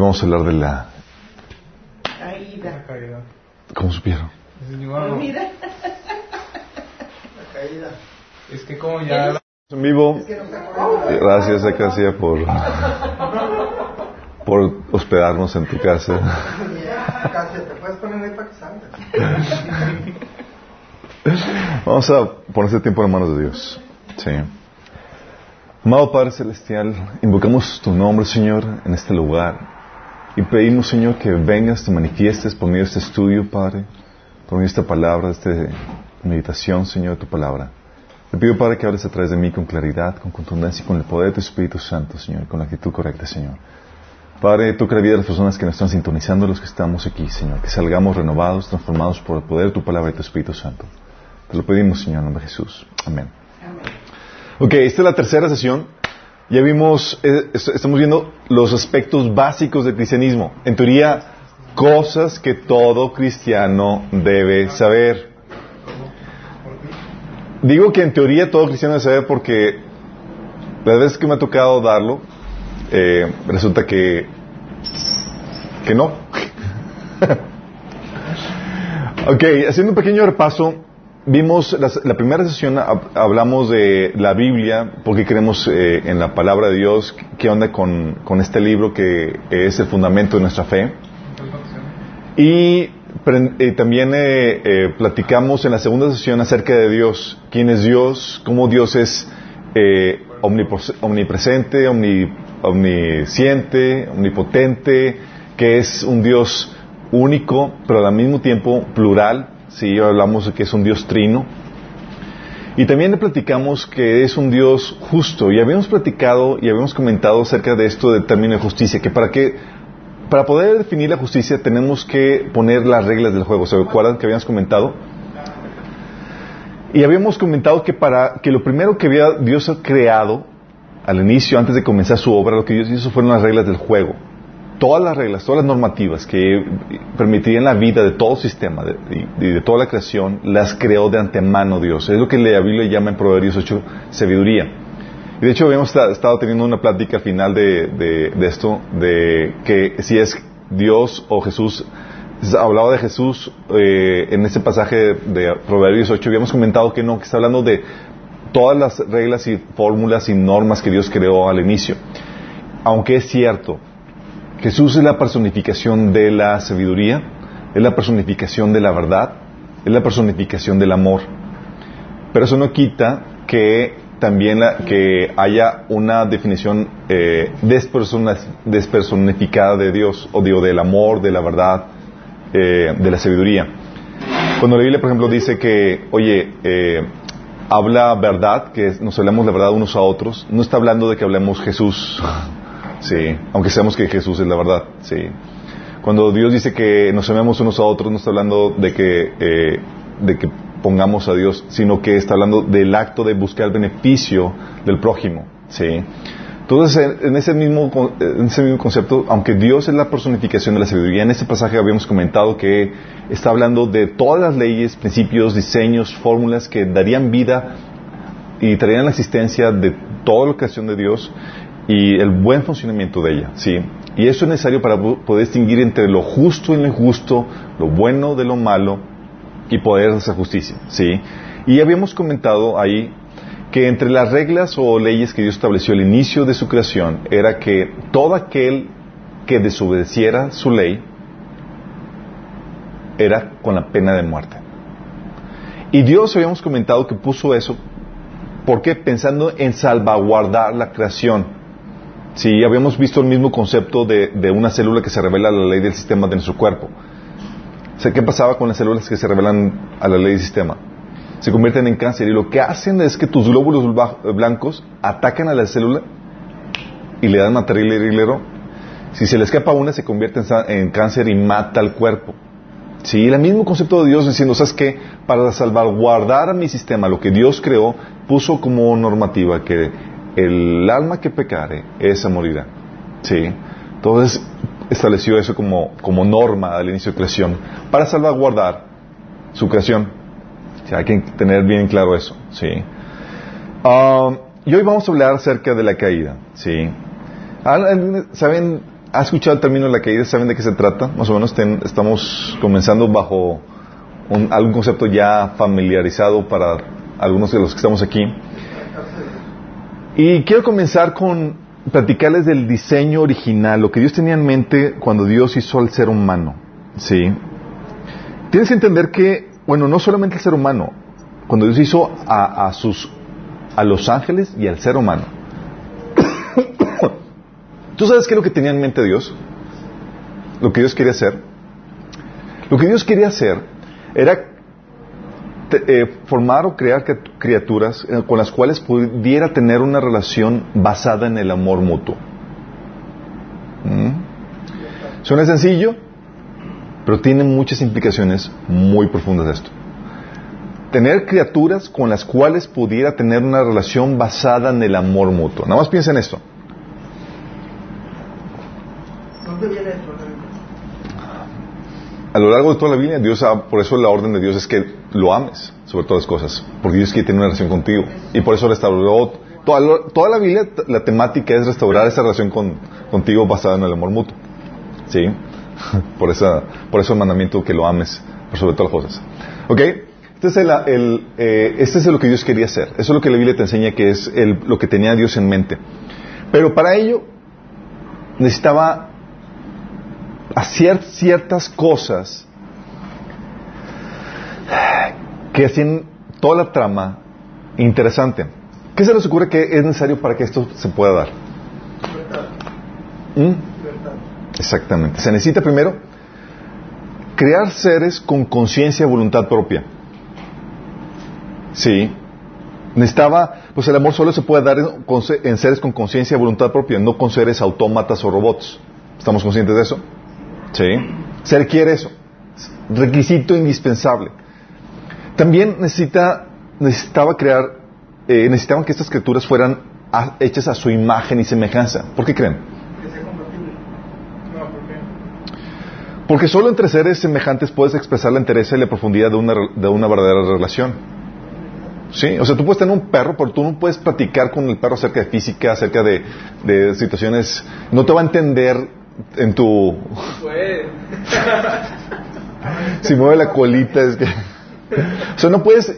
vamos a hablar de la... Caída. ¿Cómo supieron? Dormida. Es que como ya... En vivo. Gracias, Acacia, por, por hospedarnos en tu casa. Casi te puedes poner ahí para que salgas. Vamos a poner este tiempo en manos de Dios. Sí. Amado Padre Celestial, invocamos tu nombre, Señor, en este lugar. Y pedimos, Señor, que vengas, te manifiestes por medio de este estudio, Padre, por medio de esta palabra, de esta meditación, Señor, de tu palabra. Te pido, Padre, que hables a través de mí con claridad, con contundencia y con el poder de tu Espíritu Santo, Señor, con la actitud correcta, Señor. Padre, toca la vida de las personas que nos están sintonizando, los que estamos aquí, Señor, que salgamos renovados, transformados por el poder de tu palabra y tu Espíritu Santo. Te lo pedimos, Señor, en nombre de Jesús. Amén. Ok, esta es la tercera sesión. Ya vimos, eh, est- estamos viendo los aspectos básicos del cristianismo. En teoría, cosas que todo cristiano debe saber. Digo que en teoría todo cristiano debe saber porque las veces que me ha tocado darlo, eh, resulta que, que no. ok, haciendo un pequeño repaso, vimos la primera sesión, hab- hablamos de la Biblia, porque creemos eh, en la palabra de Dios, qué onda con, con este libro que es el fundamento de nuestra fe. Y eh, también eh, eh, platicamos en la segunda sesión acerca de Dios, quién es Dios, cómo Dios es eh, omnipresente, omni- omnisciente, omnipotente, que es un Dios único, pero al mismo tiempo plural. Sí, hablamos de que es un Dios trino. Y también le platicamos que es un Dios justo. Y habíamos platicado y habíamos comentado acerca de esto del término de justicia, que para que para poder definir la justicia tenemos que poner las reglas del juego. ¿Se acuerdan que habíamos comentado? Y habíamos comentado que para que lo primero que había Dios creado al inicio, antes de comenzar su obra, lo que Dios hizo fueron las reglas del juego. Todas las reglas, todas las normativas que permitirían la vida de todo sistema y de, toda la creación, las creó de antemano Dios. Es lo que la Biblia llama en Proverbios 8 sabiduría. Y de hecho habíamos esta- estado teniendo una plática al final de esto, de que si es Dios o Jesús, hablaba de Jesús eh, en ese pasaje de Proverbios 8, habíamos comentado que no, que está hablando de todas las reglas y fórmulas y normas que Dios creó al inicio. Aunque es cierto, Jesús es la personificación de la sabiduría, es la personificación de la verdad, es la personificación del amor. Pero eso no quita que también la- que haya una definición eh, despersonificada de Dios, o digo, del amor, de la verdad, eh, de la sabiduría. Cuando la Biblia, por ejemplo, dice que, oye, eh, habla verdad, que nos hablamos la verdad unos a otros, no está hablando de que hablemos Jesús, sí, aunque sabemos que Jesús es la verdad, sí. Cuando Dios dice que nos amemos unos a otros, no está hablando de que, eh, de que pongamos a Dios, sino que está hablando del acto de buscar el beneficio del prójimo, sí. Entonces, en ese, mismo, en ese mismo concepto, aunque Dios es la personificación de la sabiduría, en este pasaje habíamos comentado que está hablando de todas las leyes, principios, diseños, fórmulas que darían vida y traerían la existencia de toda la creación de Dios y el buen funcionamiento de ella, ¿sí? Y eso es necesario para po- poder distinguir entre lo justo y lo injusto, lo bueno de lo malo y poder hacer justicia, ¿sí? Y habíamos comentado ahí que entre las reglas o leyes que Dios estableció al inicio de su creación era que todo aquel que desobedeciera su ley era con la pena de muerte. Y Dios habíamos comentado que puso eso porque pensando en salvaguardar la creación. Sí, habíamos visto el mismo concepto de, de una célula que se revela a la ley del sistema de nuestro cuerpo. O sea, ¿qué pasaba con las células que se revelan a la ley del sistema? Se convierten en cáncer y lo que hacen es que tus glóbulos bla- blancos atacan a la célula y le dan material irregular. Si se le escapa una, se convierte en, cáncer y mata al cuerpo. Sí, el mismo concepto de Dios diciendo, ¿sabes qué? Para salvaguardar mi sistema, lo que Dios creó, puso como normativa que el alma que pecare, esa morirá. Sí. Entonces estableció eso como, como norma al inicio de creación, para salvaguardar su creación. O sea, hay que tener bien claro eso. Sí. Ah, y hoy vamos a hablar acerca de la caída. Sí. ¿Saben ha escuchado el término de la caída, saben de qué se trata. Más o menos estamos comenzando bajo algún concepto ya familiarizado para algunos de los que estamos aquí. Y quiero comenzar con platicarles del diseño original, lo que Dios tenía en mente cuando Dios hizo al ser humano. ¿Sí? Tienes que entender que, bueno, no solamente el ser humano, cuando Dios hizo a, a sus, a los ángeles y al ser humano. ¿Tú sabes qué es lo que tenía en mente Dios? Lo que Dios quería hacer. Lo que Dios quería hacer era eh, formar o crear criaturas eh, con las cuales pudiera tener una relación basada en el amor mutuo. ¿Mm? Suena sencillo, pero tiene muchas implicaciones muy profundas de esto. Tener criaturas con las cuales pudiera tener una relación basada en el amor mutuo. Nada más piensa en esto. ¿Dónde viene esto? A lo largo de toda la Biblia, Dios, por eso la orden de Dios es que lo ames sobre todas las cosas, porque Dios quiere tener una relación contigo. Y por eso restauró toda, toda la Biblia, la temática es restaurar esa relación contigo basada en el amor mutuo. ¿Sí? por, esa, por eso el mandamiento que lo ames sobre todas las cosas. ¿Ok? Este es, el, eh, este es lo que Dios quería hacer. Eso es lo que la Biblia te enseña que es el, lo que tenía Dios en mente. Pero para ello necesitaba hacer ciertas cosas que hacían toda la trama interesante. ¿Qué se les ocurre que es necesario para que esto se pueda dar? ¿Mm? Exactamente. Se necesita primero crear seres con conciencia y voluntad propia. Sí. Necesitaba, pues el amor solo se puede dar en seres con conciencia y voluntad propia, no con seres autómatas o robots. ¿Estamos conscientes de eso? ¿Sí? Se requiere eso. Requisito indispensable. También necesita, necesitaba crear, eh, necesitaban que estas criaturas fueran hechas a su imagen y semejanza. ¿Por qué creen? Porque solo entre seres semejantes puedes expresar la entereza y la profundidad de una, de una verdadera relación. Sí, o sea, tú puedes tener un perro, pero tú no puedes platicar con el perro acerca de física, acerca de, de situaciones. No te va a entender en tu... si mueve la colita es que... O sea, no puedes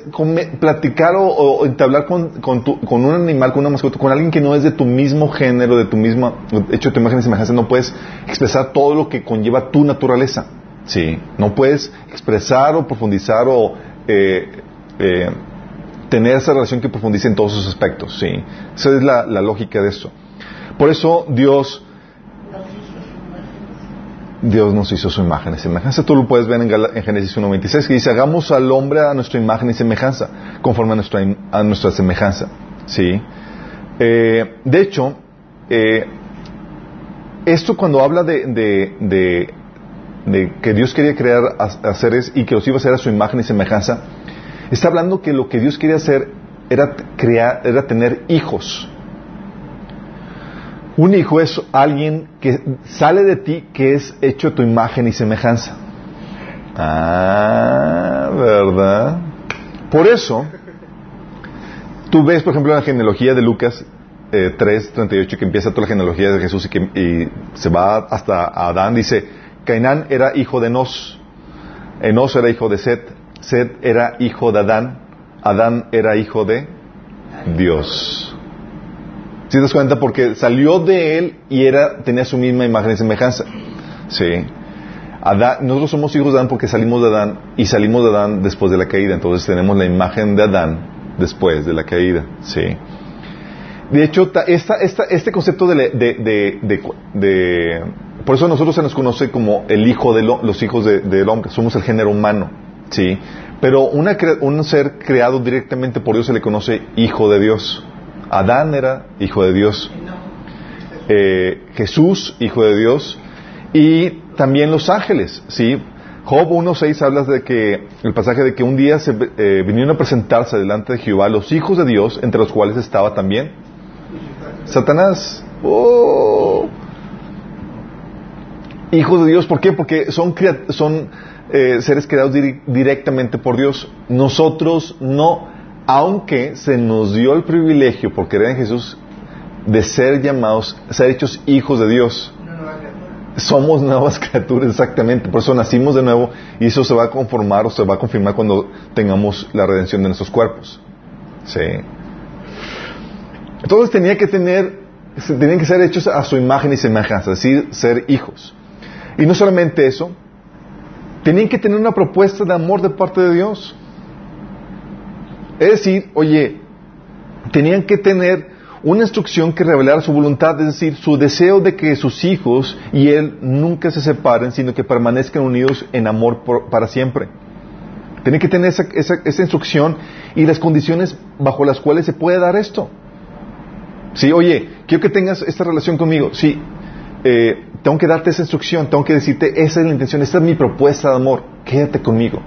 platicar o, entablar con, con, con, un animal, con una mascota, con alguien que no es de tu mismo género, de tu misma, hecho de tu imagen y semejanza, no puedes expresar todo lo que conlleva tu naturaleza. Sí, no puedes expresar o profundizar o eh, eh, tener esa relación que profundice en todos sus aspectos. Sí, esa es la, la lógica de eso. Por eso Dios Dios nos hizo su imagen y semejanza. Tú lo puedes ver en, Génesis 1.26 que dice, hagamos al hombre a nuestra imagen y semejanza, conforme a nuestra, a nuestra semejanza. ¿Sí? Eh, de hecho, eh, esto cuando habla de, que Dios quería crear a, seres y que los iba a hacer a su imagen y semejanza, está hablando que lo que Dios quería hacer era, crear, era tener hijos. Un hijo es alguien que sale de ti que es hecho a tu imagen y semejanza. Ah, ¿verdad? Por eso, tú ves, por ejemplo, la genealogía de Lucas eh, 3, 38, que empieza toda la genealogía de Jesús y que se va hasta Adán, dice, Cainán era hijo de Enos, Enos era hijo de Set, Set era hijo de Adán, Adán era hijo de Dios. Si te das cuenta? Porque salió de él y era, tenía su misma imagen y semejanza. Sí. nosotros somos hijos de Adán porque salimos de Adán y salimos de Adán después de la caída. Entonces tenemos la imagen de Adán después de la caída. Sí. De hecho, esta, esta, este concepto de, de, Por eso a nosotros se nos conoce como el hijo de los hijos del hombre. Somos el género humano. Sí. Pero una, un ser creado directamente por Dios se le conoce hijo de Dios. Adán era hijo de Dios, eh, Jesús, hijo de Dios, y también los ángeles, ¿sí? Job 1.6 habla de que, el pasaje de que un día se, eh, vinieron a presentarse delante de Jehová los hijos de Dios, entre los cuales estaba también Satanás. Oh. Hijos de Dios, ¿por qué? Porque son, son eh, seres creados directamente por Dios. Nosotros no aunque se nos dio el privilegio por creer en Jesús de ser llamados, ser hechos hijos de Dios. somos nuevas criaturas exactamente, por eso nacimos de nuevo y eso se va a conformar o se va a confirmar cuando tengamos la redención de nuestros cuerpos. Sí. Entonces tenía que tener, tenían que ser hechos a su imagen y semejanza, es decir, ser hijos. Y no solamente eso, tenían que tener una propuesta de amor de parte de Dios. Es decir, oye, tenían que tener una instrucción que revelara su voluntad, es decir, su deseo de que sus hijos y él nunca se separen, sino que permanezcan unidos en amor para siempre. Tienen que tener esa, esa, instrucción y las condiciones bajo las cuales se puede dar esto. Sí, oye, quiero que tengas esta relación conmigo. Sí, eh, tengo que darte esa instrucción, tengo que decirte, esa es la intención, esta es mi propuesta de amor, quédate conmigo.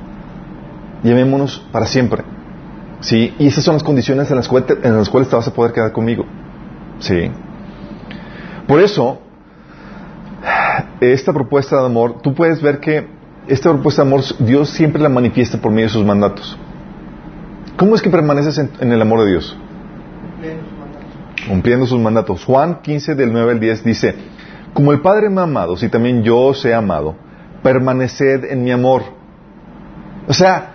Llevémonos para siempre. ¿Sí? Y esas son las condiciones en las, cuales te, en las cuales te vas a poder quedar conmigo. ¿Sí? Por eso, esta propuesta de amor, tú puedes ver que esta propuesta de amor Dios siempre la manifiesta por medio de sus mandatos. ¿Cómo es que permaneces en, el amor de Dios? Cumpliendo sus mandatos. Juan 15 del 9 al 10 dice, como el Padre me ha amado, si también yo os he amado, permaneced en mi amor. O sea,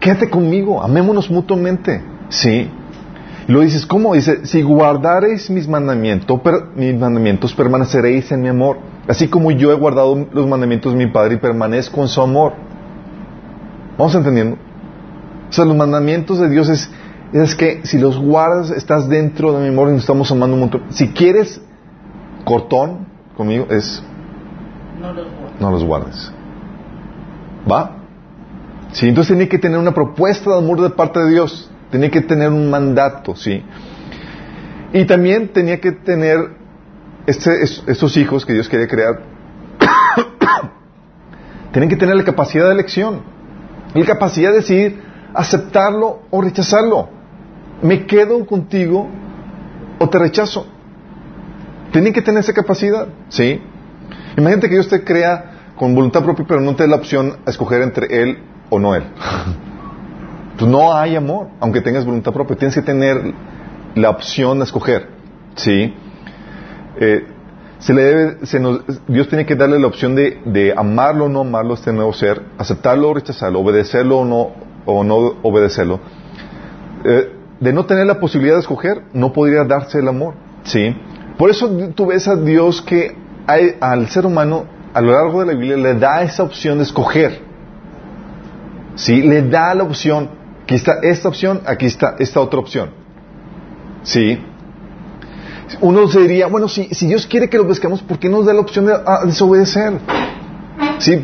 quédate conmigo, amémonos mutuamente. ¿Sí? Y lo dices, ¿cómo? Dice, si guardareis mis mandamientos, mis mandamientos, permaneceréis en mi amor. Así como yo he guardado los mandamientos de mi Padre y permanezco en su amor. ¿Vamos entendiendo? O sea, los mandamientos de Dios es, es que si los guardas, estás dentro de mi amor y nos estamos amando un montón. Si quieres cortón conmigo, es no los guardes. No los guardes. ¿Va? Sí, entonces tenía que tener una propuesta de amor de parte de Dios. Tenía que tener un mandato, ¿sí? Y también tenía que tener este, estos hijos que Dios quería crear. Tienen que tener la capacidad de elección. La capacidad de decidir aceptarlo o rechazarlo. ¿Me quedo contigo o te rechazo? Tienen que tener esa capacidad, ¿sí? Imagínate que Dios te crea con voluntad propia, pero no te da la opción a escoger entre Él o no él. Pues no hay amor, aunque tengas voluntad propia. Tienes que tener la opción de escoger. ¿Sí? Eh, se le debe, Dios tiene que darle la opción de, amarlo o no amarlo a este nuevo ser, aceptarlo o rechazarlo, obedecerlo o no, o no obedecerlo. Eh, de no tener la posibilidad de escoger, no podría darse el amor. ¿Sí? Por eso tú ves a Dios que al ser humano, a lo largo de la Biblia, le da esa opción de escoger. ¿Sí? Le da la opción, aquí está esta opción, aquí está esta otra opción. ¿Sí? Uno se diría, bueno, si, Dios quiere que lo busquemos, ¿por qué nos da la opción de ah, desobedecer? Sí,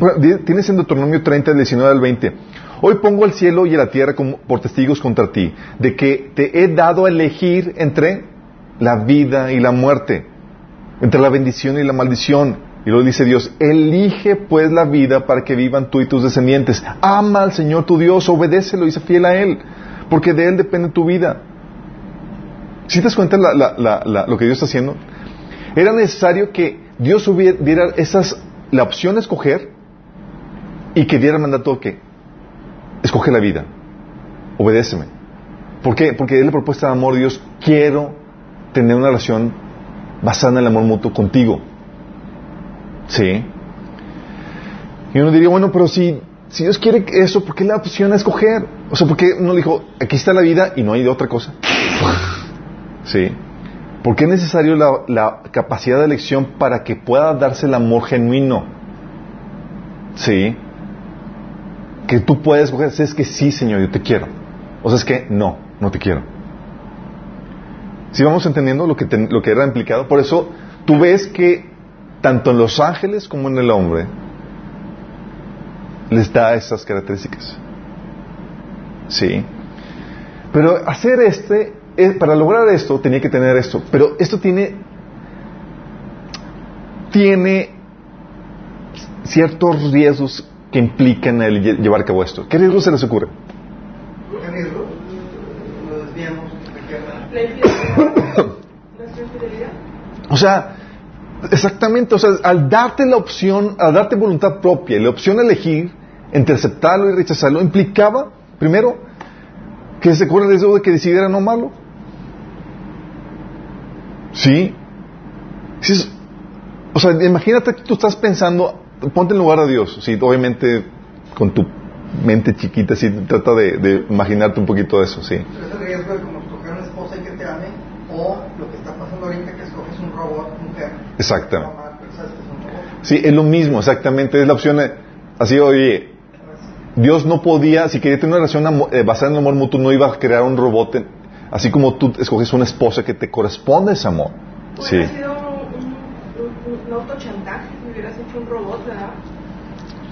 tienes en Deuteronomio 30, 19 al 20. Hoy pongo el cielo y la tierra como, por testigos contra ti, de que te he dado a elegir entre la vida y la muerte, entre la bendición y la maldición. Y luego dice Dios, elige pues la vida para que vivan tú y tus descendientes. Ama al Señor tu Dios, obedécelo y sé fiel a Él, porque de Él depende tu vida. ¿Si te das cuenta lo que Dios está haciendo? Era necesario que Dios hubiera, diera esas, la opción de escoger y que diera el mandato que escoge la vida, obedéceme. ¿Por qué? Porque es la propuesta de amor Dios, quiero tener una relación basada en el amor mutuo contigo. Sí. Y uno diría, bueno, pero si, si Dios quiere eso, ¿por qué le da opción a escoger? O sea, ¿por qué uno le dijo, aquí está la vida y no hay otra cosa? sí. ¿Por qué es necesario la, la, capacidad de elección para que pueda darse el amor genuino? Sí. Que tú puedes escoger, es que sí, Señor, yo te quiero. O sea, es que no, no te quiero. Si vamos entendiendo lo que, lo que era implicado, por eso tú ves que tanto en los ángeles como en el hombre, les da esas características. ¿Sí? Pero hacer este, eh, para lograr esto, tenía que tener esto. Pero esto tiene, tiene ciertos riesgos que implican el llevar a cabo esto. ¿Qué riesgos se les ocurre? ¿Qué riesgos? Lo desviamos. o sea, Exactamente, o sea, al darte la opción, al darte voluntad propia, la opción de elegir entre aceptarlo y rechazarlo, implicaba, primero, que se corre el riesgo de que decidiera no amarlo. ¿Sí? O sea, imagínate que tú estás pensando, ponte en lugar de Dios. Sí, obviamente con tu mente chiquita, sí, trata de, imaginarte un poquito eso, sí. Pero es el riesgo de como escoger una esposa y que te ame, o lo que está pasando ahorita que escoges un robot, mujer. Exactamente. Sí, es lo mismo, exactamente. Es la opción. de- así, oye, Dios no podía, si quería tener una relación eh, basada en el amor mutuo, no iba a crear un robot. en- así como tú escoges una esposa que te corresponde ese amor. Sí. Hubiera sido un, un, un, autochantaje si hubieras hecho un robot, ¿verdad?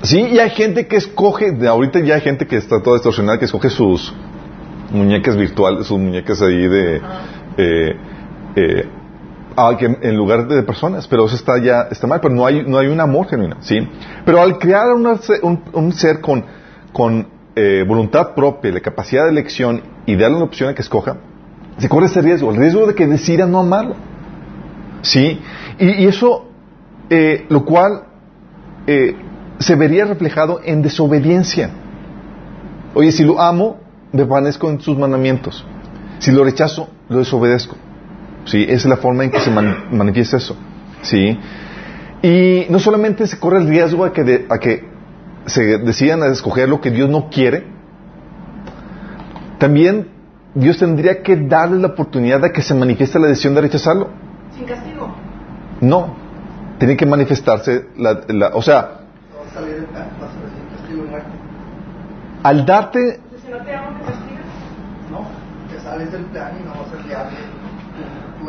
Sí, y hay gente que escoge, de ahorita ya hay gente que está toda distorsionada, que escoge sus muñecas virtuales, sus muñecas ahí de... eh, eh, en lugar de personas, pero eso está ya está mal, pero no hay un amor genuino, ¿sí? Pero al crear un, ser con, eh, voluntad propia, la capacidad de elección y darle una opción a que escoja, se corre ese riesgo, el riesgo de que decida no amarlo, ¿sí? Y, eso, eh, lo cual eh, se vería reflejado en desobediencia. Oye, si lo amo, me permanezco en sus mandamientos. Si lo rechazo, lo desobedezco. ¿Sí? Esa es la forma en que se man- manifiesta eso. ¿Sí? Y no solamente se corre el riesgo a que, de- a que se decidan a escoger lo que Dios no quiere, también Dios tendría que darle la oportunidad de que se manifieste la decisión de rechazarlo. Sin castigo. No, tiene que manifestarse la, la- o sea, a a al darte, si no te amo, me castigas. No, te sales del plan y no vas a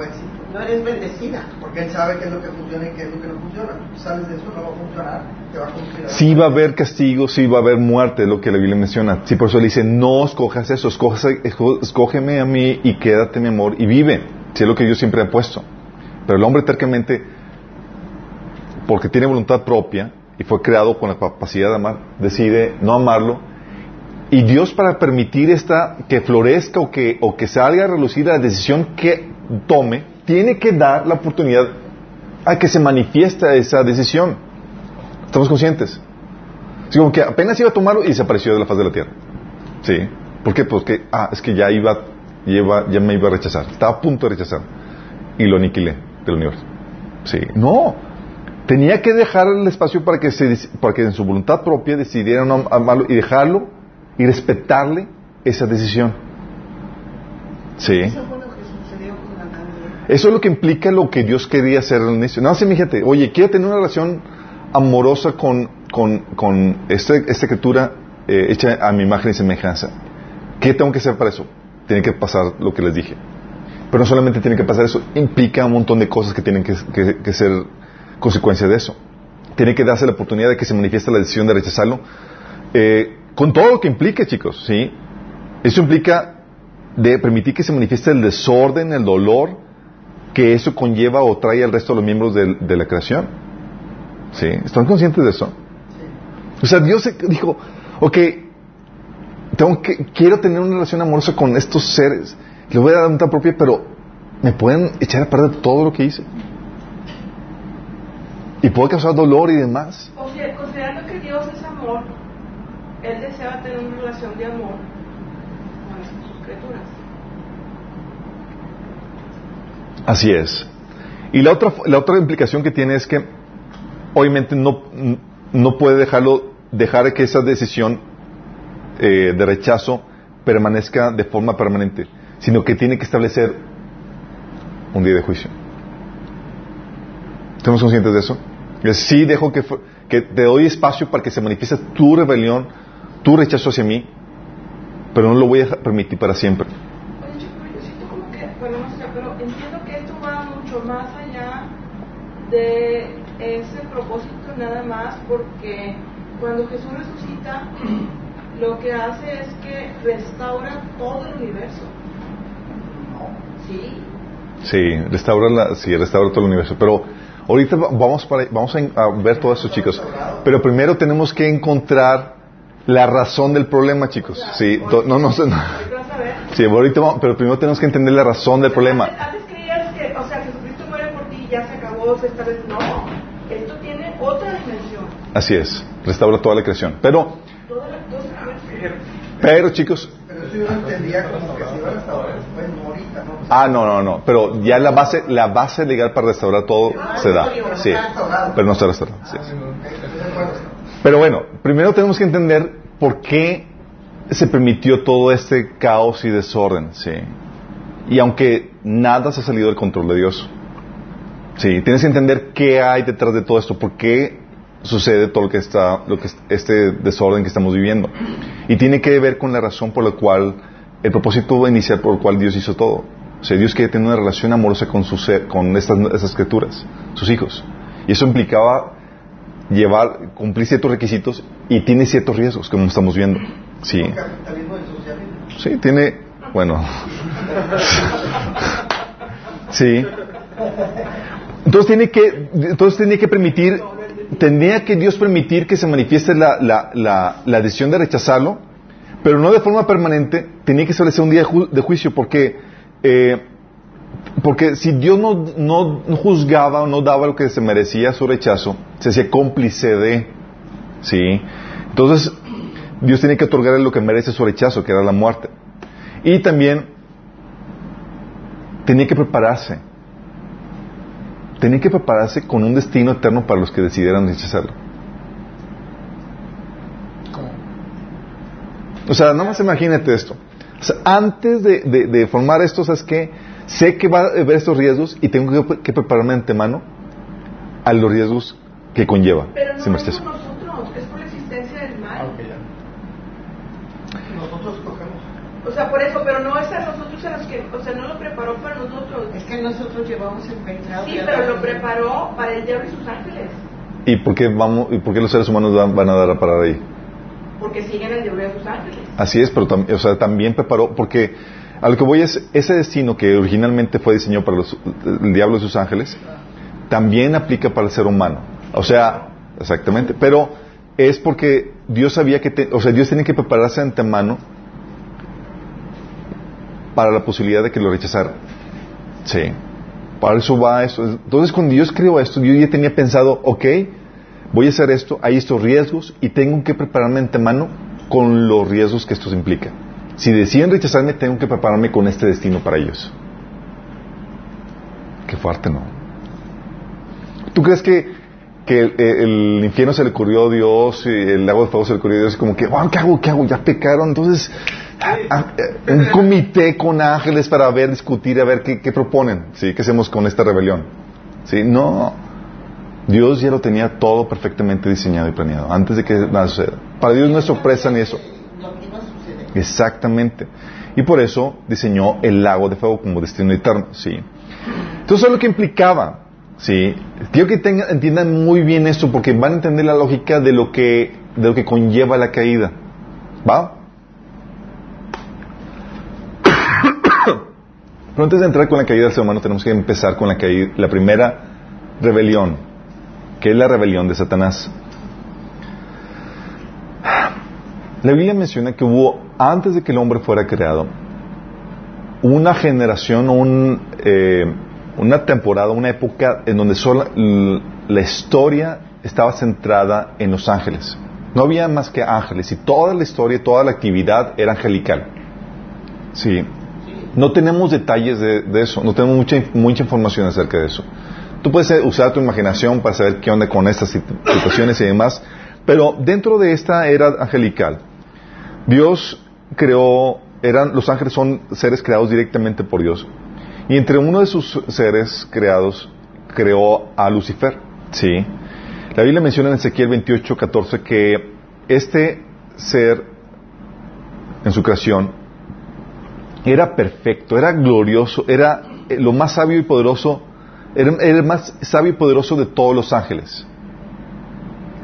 éxito. No eres bendecida. Porque él sabe qué es lo que funciona y qué es lo que no funciona. Tú sales de eso, no va a funcionar, te va a sí va a haber castigo, sí va a haber muerte, lo que la Biblia menciona. Sí, por eso le dice, no escojas eso, escojas- esco- escógeme a mí y quédate mi amor y vive. Sí, es lo que yo siempre he puesto. Pero el hombre tercamente, porque tiene voluntad propia y fue creado con la capacidad de amar, decide no amarlo. Y Dios para permitir esta que florezca o que, o que salga a relucir la decisión que tome, tiene que dar la oportunidad a que se manifieste esa decisión. ¿Estamos conscientes? Así como que apenas iba a tomarlo y desapareció de la faz de la tierra. ¿Sí? ¿Por qué? Porque, ah, es que ya iba, lleva, ya me iba a rechazar. Estaba a punto de rechazar. Y lo aniquilé del universo. Sí. No. Tenía que dejar el espacio para que, se, para que en su voluntad propia decidiera no amarlo y dejarlo y respetarle esa decisión. Sí. Eso fue lo que sucedió con Adán y Eva. Eso es lo que implica lo que Dios quería hacer al inicio. No, sí, fíjate, oye, quiero tener una relación amorosa con, con, con esta, esta criatura eh, hecha a mi imagen y semejanza. ¿Qué tengo que hacer para eso? Tiene que pasar lo que les dije. Pero no solamente tiene que pasar eso, implica un montón de cosas que tienen que, ser consecuencia de eso. Tiene que darse la oportunidad de que se manifieste la decisión de rechazarlo, eh, con todo lo que implique, chicos, ¿sí? Eso implica de permitir que se manifieste el desorden, el dolor que eso conlleva o trae al resto de los miembros de, la creación. ¿Sí? ¿Están conscientes de eso? O sea, Dios dijo, ok, tengo que, quiero tener una relación amorosa con estos seres. Les voy a dar una propia, pero me pueden echar a perder todo lo que hice. Y puede causar dolor y demás. O sea, considerando que Dios es amor, Él deseaba tener una relación de amor con sus criaturas. Así es. Y la otra, la otra implicación que tiene es que obviamente no, no puede dejarlo, dejar que esa decisión eh, de rechazo permanezca de forma permanente, sino que tiene que establecer un día de juicio. ¿Estamos conscientes de eso? Es, sí dejo que, que te doy espacio para que se manifieste tu rebelión, tu rechazo hacia mí, pero no lo voy a permitir para siempre. Oye, chico, yo siento como que, bueno, no sé, pero entiendo que esto va mucho más allá de ese propósito nada más, porque cuando Jesús resucita, lo que hace es que restaura todo el universo. Sí, Sí, restaura, la, sí, restaura todo el universo. Pero ahorita va- vamos, para, vamos a, a ver todo eso, chicos. Pero primero tenemos que encontrar la razón del problema, chicos. Sí, no, no, no. Sí, ahorita vamos- pero primero tenemos que entender la razón del problema. Antes, antes creías que, o sea, Jesucristo muere por ti y No, esto tiene otra dimensión. Así es, restaura toda la creación. Pero, Toda la pero chicos, Pero eso yo lo entendía como que si iba a restaurar después, no ahorita. ¿no? Ah, no, no, no. Pero ya la base, la base legal para restaurar todo se da. Sí. Pero no está restaurado. Sí. acuerdo. Pero bueno, primero tenemos que entender por qué se permitió todo este caos y desorden, sí. Y aunque nada se ha salido del control de Dios, sí, tienes que entender qué hay detrás de todo esto, por qué sucede todo lo que está, lo que este desorden que estamos viviendo. Y tiene que ver con la razón por la cual, el propósito inicial por el cual Dios hizo todo. O sea, Dios quiere tener una relación amorosa con, su ser- con estas, estas criaturas, sus hijos. Y eso implicaba llevar, cumplir ciertos requisitos y tiene ciertos riesgos, como estamos viendo. Sí, sí, tiene, bueno. Sí. Entonces tenía que permitir, tenía que Dios permitir que se manifieste la, decisión de rechazarlo, pero no de forma permanente, tenía que establecer un día de, ju- de juicio, porque, eh, porque si Dios no, no, no juzgaba o no daba lo que se merecía su rechazo, se hacía cómplice de, ¿sí? Entonces, Dios tiene que otorgarle lo que merece su rechazo, que era la muerte. Y también tenía que prepararse. Tenía que prepararse con un destino eterno para los que decidieran rechazarlo. O sea, nada más imagínate esto. O sea, antes de, de- de formar esto, ¿sabes qué? Sé que va a haber estos riesgos y tengo que, que prepararme de antemano a los riesgos que conlleva. Pero no por rechazo. nosotros, es por la existencia del Ah, mal. ya. Nosotros escogemos. O sea, por eso, pero no es a nosotros a los que, o sea, no lo preparó para nosotros. Es que nosotros llevamos el pecado. Sí, pero lo preparó para el diablo y sus ángeles. ¿Y por qué, vamos, y por qué los seres humanos van, van a dar a parar ahí? Porque siguen el diablo y a sus ángeles. Así es, pero tam- o sea, también preparó, porque a lo que voy es, ese destino que originalmente fue diseñado para los- el diablo y sus ángeles, también aplica para el ser humano. O sea, exactamente, pero es porque Dios sabía que, te- o sea, Dios tenía que prepararse de antemano para la posibilidad de que lo rechazara. Sí. Para eso va esto. Entonces, cuando Dios creó esto, yo ya tenía pensado, ok, voy a hacer esto, hay estos riesgos y tengo que prepararme antemano con los riesgos que estos implican. Si deciden rechazarme, tengo que prepararme con este destino para ellos. Qué fuerte, ¿no? ¿Tú crees que, que el, el infierno se le ocurrió a Dios y el lago de fuego se le ocurrió a Dios? Como que, wow, ¿qué hago? ¿Qué hago? Ya pecaron. Entonces, ah, ah, eh, un comité con ángeles para ver, discutir, a ver qué, qué proponen. ¿Sí? ¿Qué hacemos con esta rebelión? ¿Sí? No. Dios ya lo tenía todo perfectamente diseñado y planeado antes de que nada suceda. Para Dios no es sorpresa ni eso. Exactamente. Y por eso diseñó el lago de fuego como destino eterno, ¿sí? Entonces, eso es lo que implicaba, ¿sí? Quiero que entiendan muy bien esto porque van a entender la lógica de lo que, de lo que conlleva la caída. ¿Va? Pero antes de entrar con la caída del ser humano, tenemos que empezar con la, caída, la primera rebelión, que es la rebelión de Satanás. La Biblia menciona que hubo, antes de que el hombre fuera creado, una generación, un, eh, una temporada, una época en donde sola, la historia estaba centrada en los ángeles. No había más que ángeles y toda la historia, toda la actividad era angelical. Sí. No tenemos detalles de, eso, no tenemos mucha, mucha información acerca de eso. Tú puedes eh, usar tu imaginación para saber qué onda con estas situ- situaciones y demás, pero dentro de esta era angelical, Dios creó, eran, los ángeles son seres creados directamente por Dios. Y entre uno de sus seres creados, creó a Lucifer. Sí. La Biblia menciona en Ezequiel 28, 14 que este ser, en su creación, era perfecto, era glorioso, era eh, lo más sabio y poderoso, era, era el más sabio y poderoso de todos los ángeles.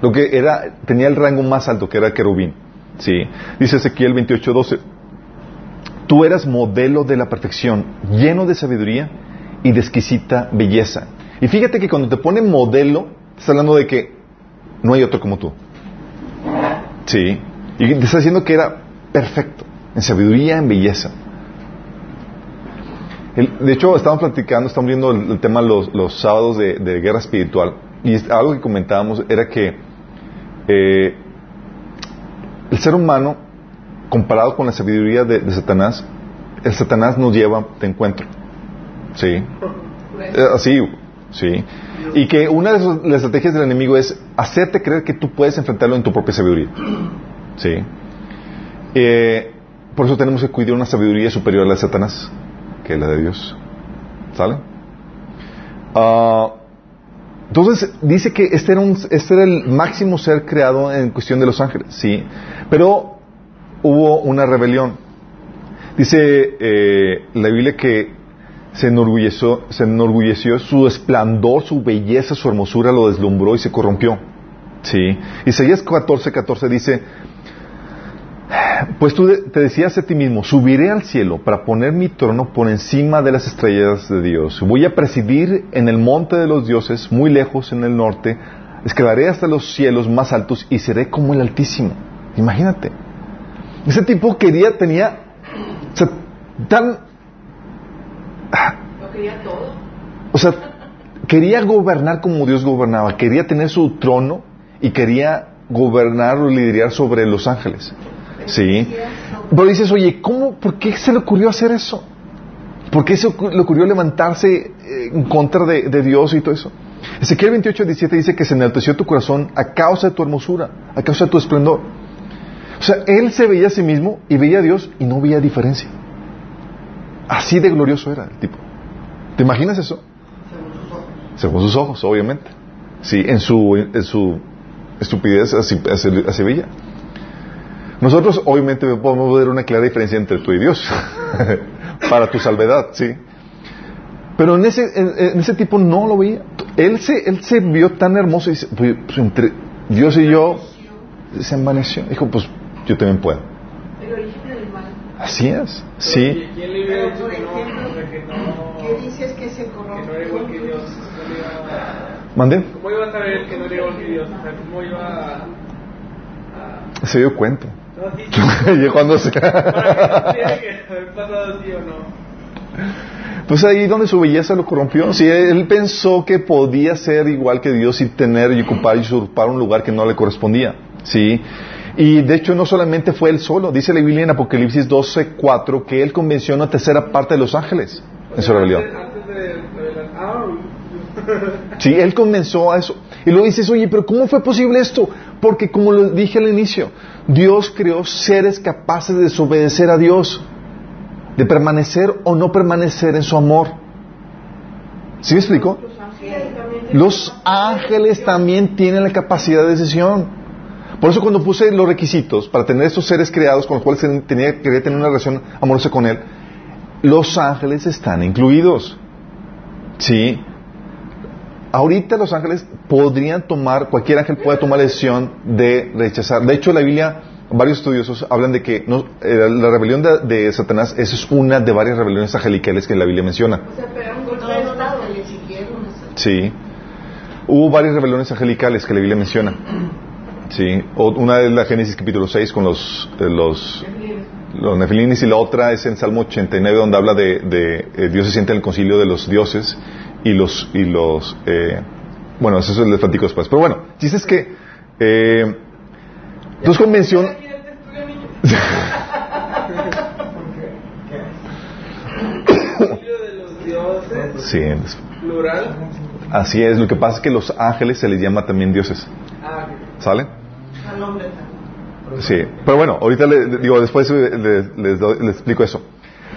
Lo que era, tenía el rango más alto, que era el querubín. Sí. Dice Ezequiel 28, 12. Tú eras modelo de la perfección, lleno de sabiduría y de exquisita belleza. Y fíjate que cuando te pone modelo, está hablando de que no hay otro como tú. Sí. Y te está diciendo que era perfecto, en sabiduría, en belleza. El- de hecho, estamos platicando, estamos viendo el, tema los, los sábados de, guerra espiritual. Y algo que comentábamos era que eh, el ser humano, comparado con la sabiduría de, de Satanás, el Satanás nos lleva de encuentro. Sí. Eh, Así, sí. Y que una de las estrategias del enemigo es hacerte creer que tú puedes enfrentarlo en tu propia sabiduría. Sí. Eh, por eso tenemos que cuidar una sabiduría superior a la de Satanás, que es la de Dios. ¿Sale? Ah, entonces dice que este era, un, este era el máximo ser creado en cuestión de los ángeles, sí. Pero hubo una rebelión. Dice eh, la Biblia que se enorgulleció, se enorgulleció su esplendor, su belleza, su hermosura lo deslumbró y se corrompió. Sí. Isaías 14, 14 dice, pues tú te decías a ti mismo, subiré al cielo para poner mi trono por encima de las estrellas de Dios. Voy a presidir en el monte de los dioses, muy lejos en el norte. Escalaré hasta los cielos más altos y seré como el Altísimo. Imagínate. Ese tipo quería, tenía, o sea, tan, Lo quería todo. o sea, quería gobernar como Dios gobernaba, quería tener su trono y quería gobernar o liderar sobre los ángeles. Sí. Pero dices, oye, ¿cómo, por qué se le ocurrió hacer eso? ¿Por qué se le ocurrió levantarse eh, en contra de, de Dios y todo eso? Ezequiel 28, 17 dice que se enalteció tu corazón a causa de tu hermosura, a causa de tu esplendor. O sea, él se veía a sí mismo y veía a Dios y no veía diferencia. Así de glorioso era el tipo. ¿Te imaginas eso? según sus ojos. Según sus ojos, obviamente. Sí, en su, en su estupidez así, así, veía. Nosotros, obviamente, podemos ver una clara diferencia entre tú y Dios. Para tu salvedad, sí. Pero en ese, en, en ese tipo no lo veía. Él se, él se vio tan hermoso y dice, pues, pues, entre Dios y yo se envaneció. Dijo, pues yo también puedo. El origen del mal. Así es. Sí. ¿Quién le por que se que no era igual que corrompió? Dios. ¿Cómo iba- ¿Mande? ¿Cómo iba a saber que no era igual que Dios? O sea, ¿cómo iba a...? a- Se dio cuenta. No, sí, y cuando se... Para que no tiene que haber pasado así o no. Pues ahí donde su belleza lo corrompió. Si él pensó que podía ser igual que Dios y tener y ocupar y usurpar un lugar que no le correspondía. Sí. Y de hecho no solamente fue él solo. Dice la Biblia en Apocalipsis 12:4 que él convenció a una tercera parte de los ángeles en su rebelión. Sí, él comenzó a eso. Y luego dices, oye, pero ¿cómo fue posible esto? Porque como lo dije al inicio, Dios creó seres capaces de desobedecer a Dios, de permanecer o no permanecer en su amor. ¿Sí me explico? Los ángeles también tienen la capacidad de decisión. Por eso cuando puse los requisitos para tener estos seres creados con los cuales tenía, quería tener una relación amorosa con Él, los ángeles están incluidos. Sí. Ahorita los ángeles podrían tomar, cualquier ángel puede tomar la decisión de rechazar. De hecho, la Biblia, varios estudiosos hablan de que no- eh, la rebelión de, de Satanás, esa es una de varias rebeliones angelicales que la Biblia menciona. O sea, pegar un golpe Todos de los estado. que le siguieron. hasta- Sí. Hubo varias rebeliones angelicales que la Biblia menciona. Sí. O- una es la Génesis capítulo 6 con los, eh, los, los nefilinis y la otra es en Salmo 89 donde habla de, de, eh, Dios se siente en el concilio de los dioses y los, y los, eh, bueno, eso es el platico después. Pero bueno, dices que, eh, Dios convención, sí, es- plural. así es. Lo que pasa es que los ángeles se les llama también dioses. Ah. ¿Sale? Al. Sí, pero bueno, ahorita le, digo, después le- le- les, doy- les explico eso.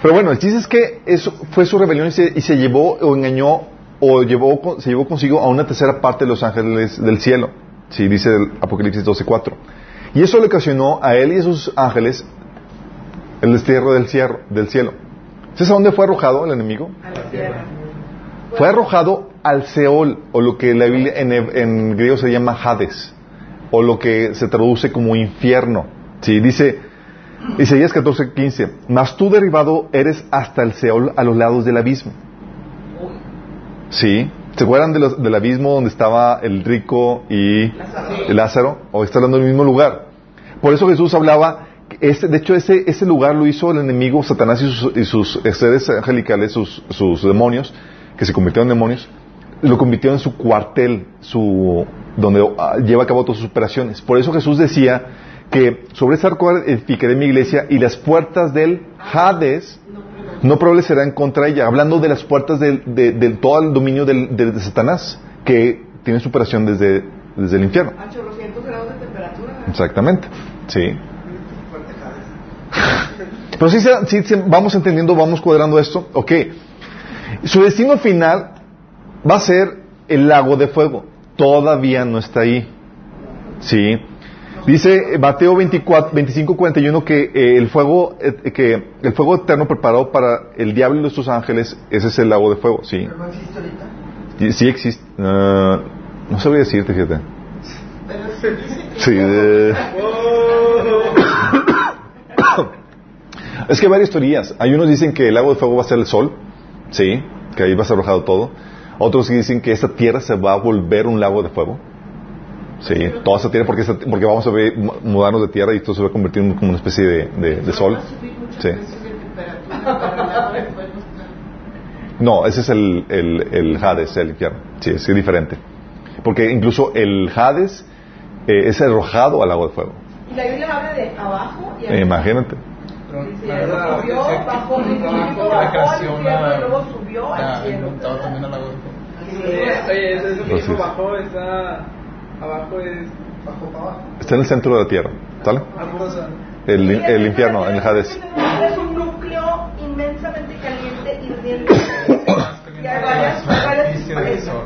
Pero bueno, el chiste es que eso fue su rebelión y se, y se llevó o engañó o llevó, se llevó consigo a una tercera parte de los ángeles del cielo. Sí, dice el Apocalipsis 12.4. Y eso le ocasionó a él y a sus ángeles el destierro del, cielo, del cielo. ¿Sabes a dónde fue arrojado el enemigo? A la tierra. Fue arrojado al Seol, o lo que la Biblia en, en griego se llama Hades, o lo que se traduce como infierno. Sí, dice Isaías 14:15, mas tú derribado eres hasta el Seol a los lados del abismo. Sí, ¿se acuerdan de los- del abismo donde estaba el rico y Lázaro? O está hablando del mismo lugar. Por eso Jesús hablaba, este, de hecho ese, ese lugar lo hizo el enemigo Satanás y sus, y sus seres angelicales, sus, sus demonios, que se convirtieron en demonios, lo convirtió en su cuartel, su, donde ah, lleva a cabo todas sus operaciones. Por eso Jesús decía que sobre ese arco edificaré mi iglesia y las puertas del Hades no prevalecerá en contra ella. Hablando de las puertas del de, de todo el dominio del- de, de Satanás, que tiene su operación desde, desde el infierno. A chorrocientos grados de temperatura. ¿verdad? Exactamente. Sí. Pero sí, se- sí, se- vamos entendiendo, vamos cuadrando esto. Ok. Su destino final va a ser el lago de fuego. Todavía no está ahí. Sí. Dice Mateo 24, 25, 41 que eh, el fuego, eh, que el fuego eterno preparado para el diablo y sus ángeles, ese es el lago de fuego. Sí. Pero no existe ahorita. Sí, existe. Ah, no sabría decirte, fíjate. Sí. eh. Es que hay varias teorías. Hay unos dicen que el lago de fuego va a ser el sol, sí, que ahí va a ser arrojado todo. Otros dicen que esta tierra se va a volver un lago de fuego. Sí, toda esta tierra, porque, esta- porque vamos a ver- mu- mudarnos de tierra y esto se va a convertir en como una especie de, de- de sol. Sí. No, ese es el, el, el Hades, el infierno. Sí, es diferente. Porque incluso el Hades eh, es arrojado al lago de fuego. Y la Biblia habla de abajo y Eh, arriba. imagínate. Dice, subió, bajó, bajó, la al creación infierno y a- luego subió al a- cielo. inventado también al agua de fuego. Oye, oye, eso es lo que Así dijo es. abajo, está. Abajo es. Bajo para abajo. Está en el centro de la tierra. ¿Sale? El, el infierno, en el Hades. Es un núcleo inmensamente caliente y hirviente. Y hay varias, hay varias Superficie del sol.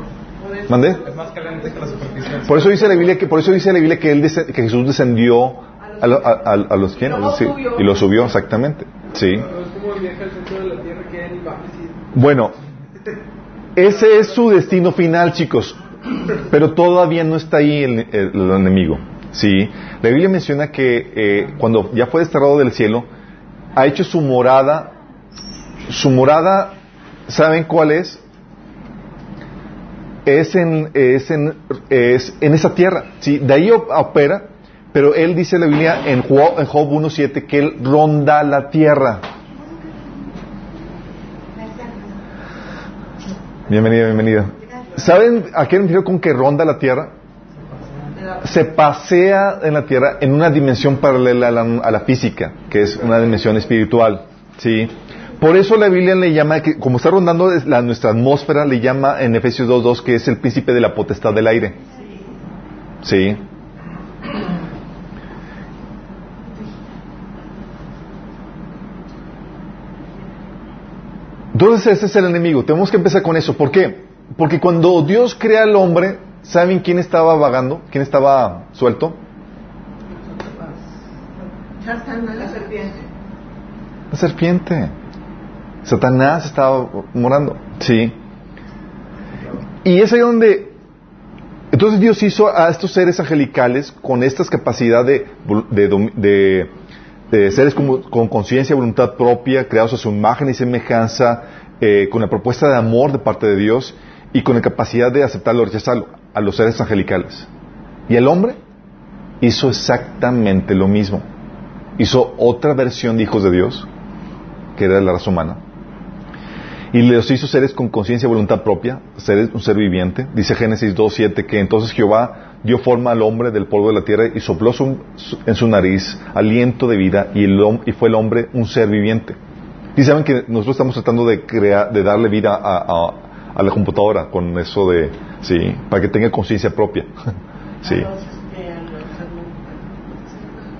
¿Mandé? Es más caliente que la superficie del sol. Por eso dice la Biblia que, por eso dice la Biblia que, él que Jesús descendió a, lo- a- a- a los quién? Luego Sí, y lo subió, exactamente. Sí. Bueno, ese es su destino final, chicos. Pero todavía no está ahí el, el- el enemigo. Sí. La Biblia menciona que eh, cuando ya fue desterrado del cielo, ha hecho su morada. Su morada, ¿saben cuál es? Es en, es en, es en esa tierra. Sí. De ahí op- opera. Pero él dice la Biblia en Job, en Job 1.7 que él ronda la tierra. Bienvenida, bienvenida. ¿Saben a qué me con que ronda la tierra? Se pasea en la tierra en una dimensión paralela a la, a la física, que es una dimensión espiritual. ¿sí? Por eso la Biblia le llama, que, como está rondando la, nuestra atmósfera, le llama en Efesios 2.2 que es el príncipe de la potestad del aire. ¿Sí? Entonces ese es el enemigo. Tenemos que empezar con eso. ¿Por qué? Porque cuando Dios crea al hombre, ¿saben quién estaba vagando? ¿Quién estaba suelto? Satanás. La serpiente. La serpiente. Satanás estaba morando. Sí. Y es ahí donde... Entonces Dios hizo a estos seres angelicales con estas capacidades de, de de- de seres con conciencia y voluntad propia, creados a su imagen y semejanza, eh, con la propuesta de amor de parte de Dios y con la capacidad de aceptarlo o rechazarlo a los seres angelicales. Y el hombre hizo exactamente lo mismo. Hizo otra versión de hijos de Dios, que era la raza humana, y los hizo seres con conciencia y voluntad propia, seres, un ser viviente. Dice Génesis 2.7 que entonces Jehová dio forma al hombre del polvo de la tierra y sopló su- su- en su nariz aliento de vida y, el hom- y fue el hombre un ser viviente. Y saben que nosotros estamos tratando de crear, de darle vida a, a- a la computadora con eso de, sí, para que tenga conciencia propia. sí.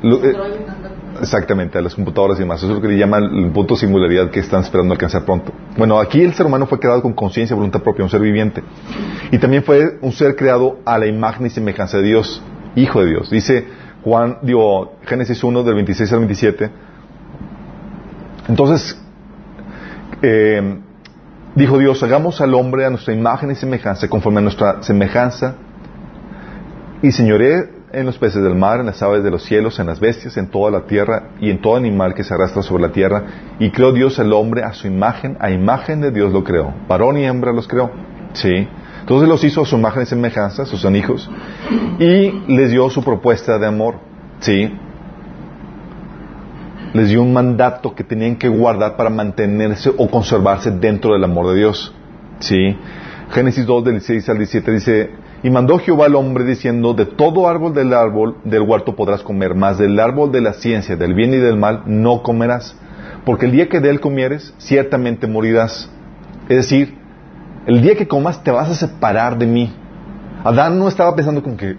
Los- Lo- eh, Exactamente, a las computadoras y demás. Eso es lo que le llaman el punto de singularidad que están esperando alcanzar pronto. Bueno, aquí el ser humano fue creado con conciencia voluntad propia, un ser viviente. Y también fue un ser creado a la imagen y semejanza de Dios, hijo de Dios. Dice Juan, digo, Génesis 1 del 26 al 27. Entonces, eh, dijo Dios, hagamos al hombre a nuestra imagen y semejanza, conforme a nuestra semejanza, y señoré en los peces del mar, en las aves de los cielos, en las bestias, en toda la tierra y en todo animal que se arrastra sobre la tierra. Y creó Dios al hombre a su imagen, a imagen de Dios lo creó. Varón y hembra los creó. Sí. Entonces los hizo a su imagen y semejanza, sus son hijos, y les dio su propuesta de amor. Sí. Les dio un mandato que tenían que guardar para mantenerse o conservarse dentro del amor de Dios. Sí. Génesis 2, del 16 al 17 dice, y mandó Jehová al hombre diciendo, de todo árbol del árbol del huerto podrás comer, mas del árbol de la ciencia, del bien y del mal, no comerás, porque el día que de comieres, ciertamente morirás. Es decir, el día que comas te vas a separar de mí. Adán no estaba pensando con que,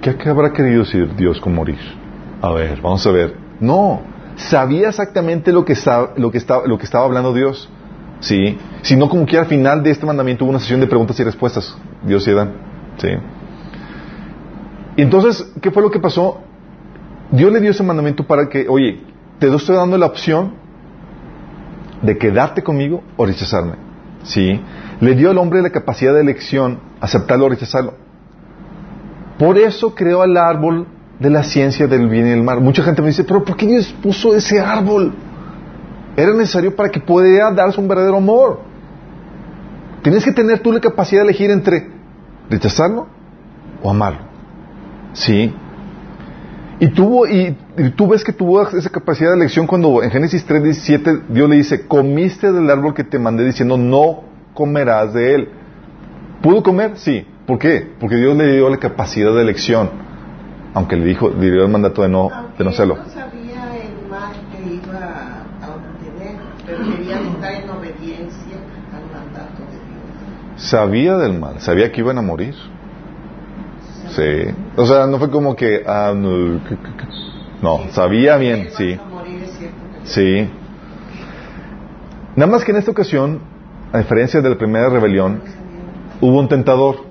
¿qué, qué habrá querido decir Dios con morir? A ver, vamos a ver. No, sabía exactamente lo que, lo que, estaba, lo que estaba hablando Dios. Sí, si no como que al final de este mandamiento hubo una sesión de preguntas y respuestas, Dios y Adán. Sí. Y entonces, ¿qué fue lo que pasó? Dios le dio ese mandamiento para que, oye, te estoy dando la opción de quedarte conmigo o rechazarme. ¿Sí? Le dio al hombre la capacidad de elección, aceptarlo o rechazarlo. Por eso creó al árbol de la ciencia del bien y del mal. Mucha gente me dice, pero ¿por qué Dios puso ese árbol? Era necesario para que pudiera darse un verdadero amor. Tienes que tener tú la capacidad de elegir entre rechazarlo o amarlo. ¿Sí? Y tuvo, y, y, tú ves que tuvo esa capacidad de elección cuando en Génesis 3, 17 Dios le dice, comiste del árbol que te mandé diciendo, no comerás de él. ¿Pudo comer? Sí. ¿Por qué? Porque Dios le dio la capacidad de elección, aunque le dijo, le dio el mandato de no, de no hacerlo. No sabía el mal que iba a obtener, pero quería estar en obediencia al mandato de Dios. Sabía del mal, sabía que iban a morir. Sí. O sea, no fue como que, ah, no, no, sabía bien, sí. Sí. Nada más que en esta ocasión, a diferencia de la primera rebelión, hubo un tentador.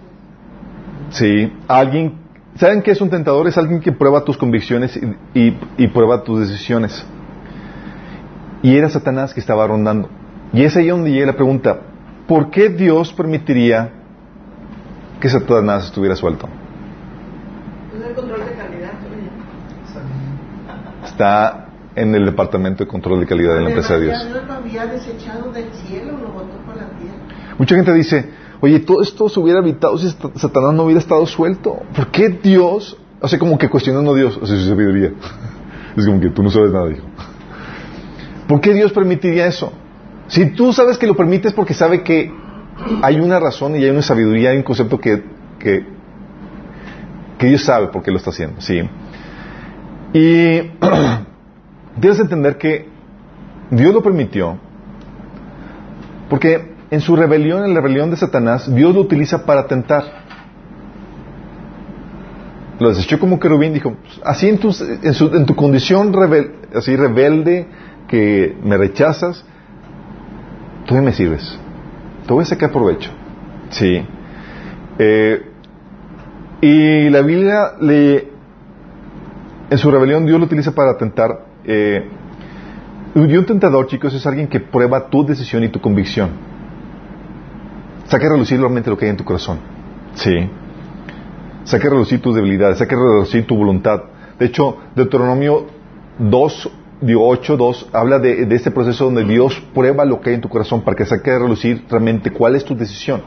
Sí. Alguien, ¿saben qué es un tentador? Es alguien que prueba tus convicciones y, y- y prueba tus decisiones. Y era Satanás que estaba rondando. Y es ahí donde llega la pregunta, ¿por qué Dios permitiría que Satanás estuviera suelto? Es el control de calidad. oye. Está en el departamento de control de calidad de la empresa de Dios. ya Dios lo había desechado del cielo, lo botó por la tierra. Mucha gente dice, oye, todo esto se hubiera evitado si Sat- Satanás no hubiera estado suelto. ¿Por qué Dios? O sea, como que cuestionando a Dios. O sea, si sabiduría. Es como que tú no sabes nada, hijo. ¿Por qué Dios permitiría eso? Si tú sabes que lo permites porque sabe que hay una razón y hay una sabiduría, hay un concepto que, que, Dios sabe por qué lo está haciendo. Sí. Y debes entender que Dios lo permitió porque en su rebelión, en la rebelión de Satanás, Dios lo utiliza para tentar. Lo desechó como querubín, dijo, así en tu, en su- en tu condición rebel- así rebelde, que me rechazas, tú me sirves. Te voy a sacar provecho. Sí. Eh, y la Biblia le, en su rebelión Dios lo utiliza para tentar. eh, y un tentador, chicos, es alguien que prueba tu decisión y tu convicción. Saca a relucir realmente lo que hay en tu corazón. Sí. Saca a relucir tus debilidades, saca a relucir tu voluntad. De hecho, Deuteronomio 2, digo, 8, 2, habla de, este proceso donde Dios prueba lo que hay en tu corazón para que saque a relucir realmente cuál es tu decisión.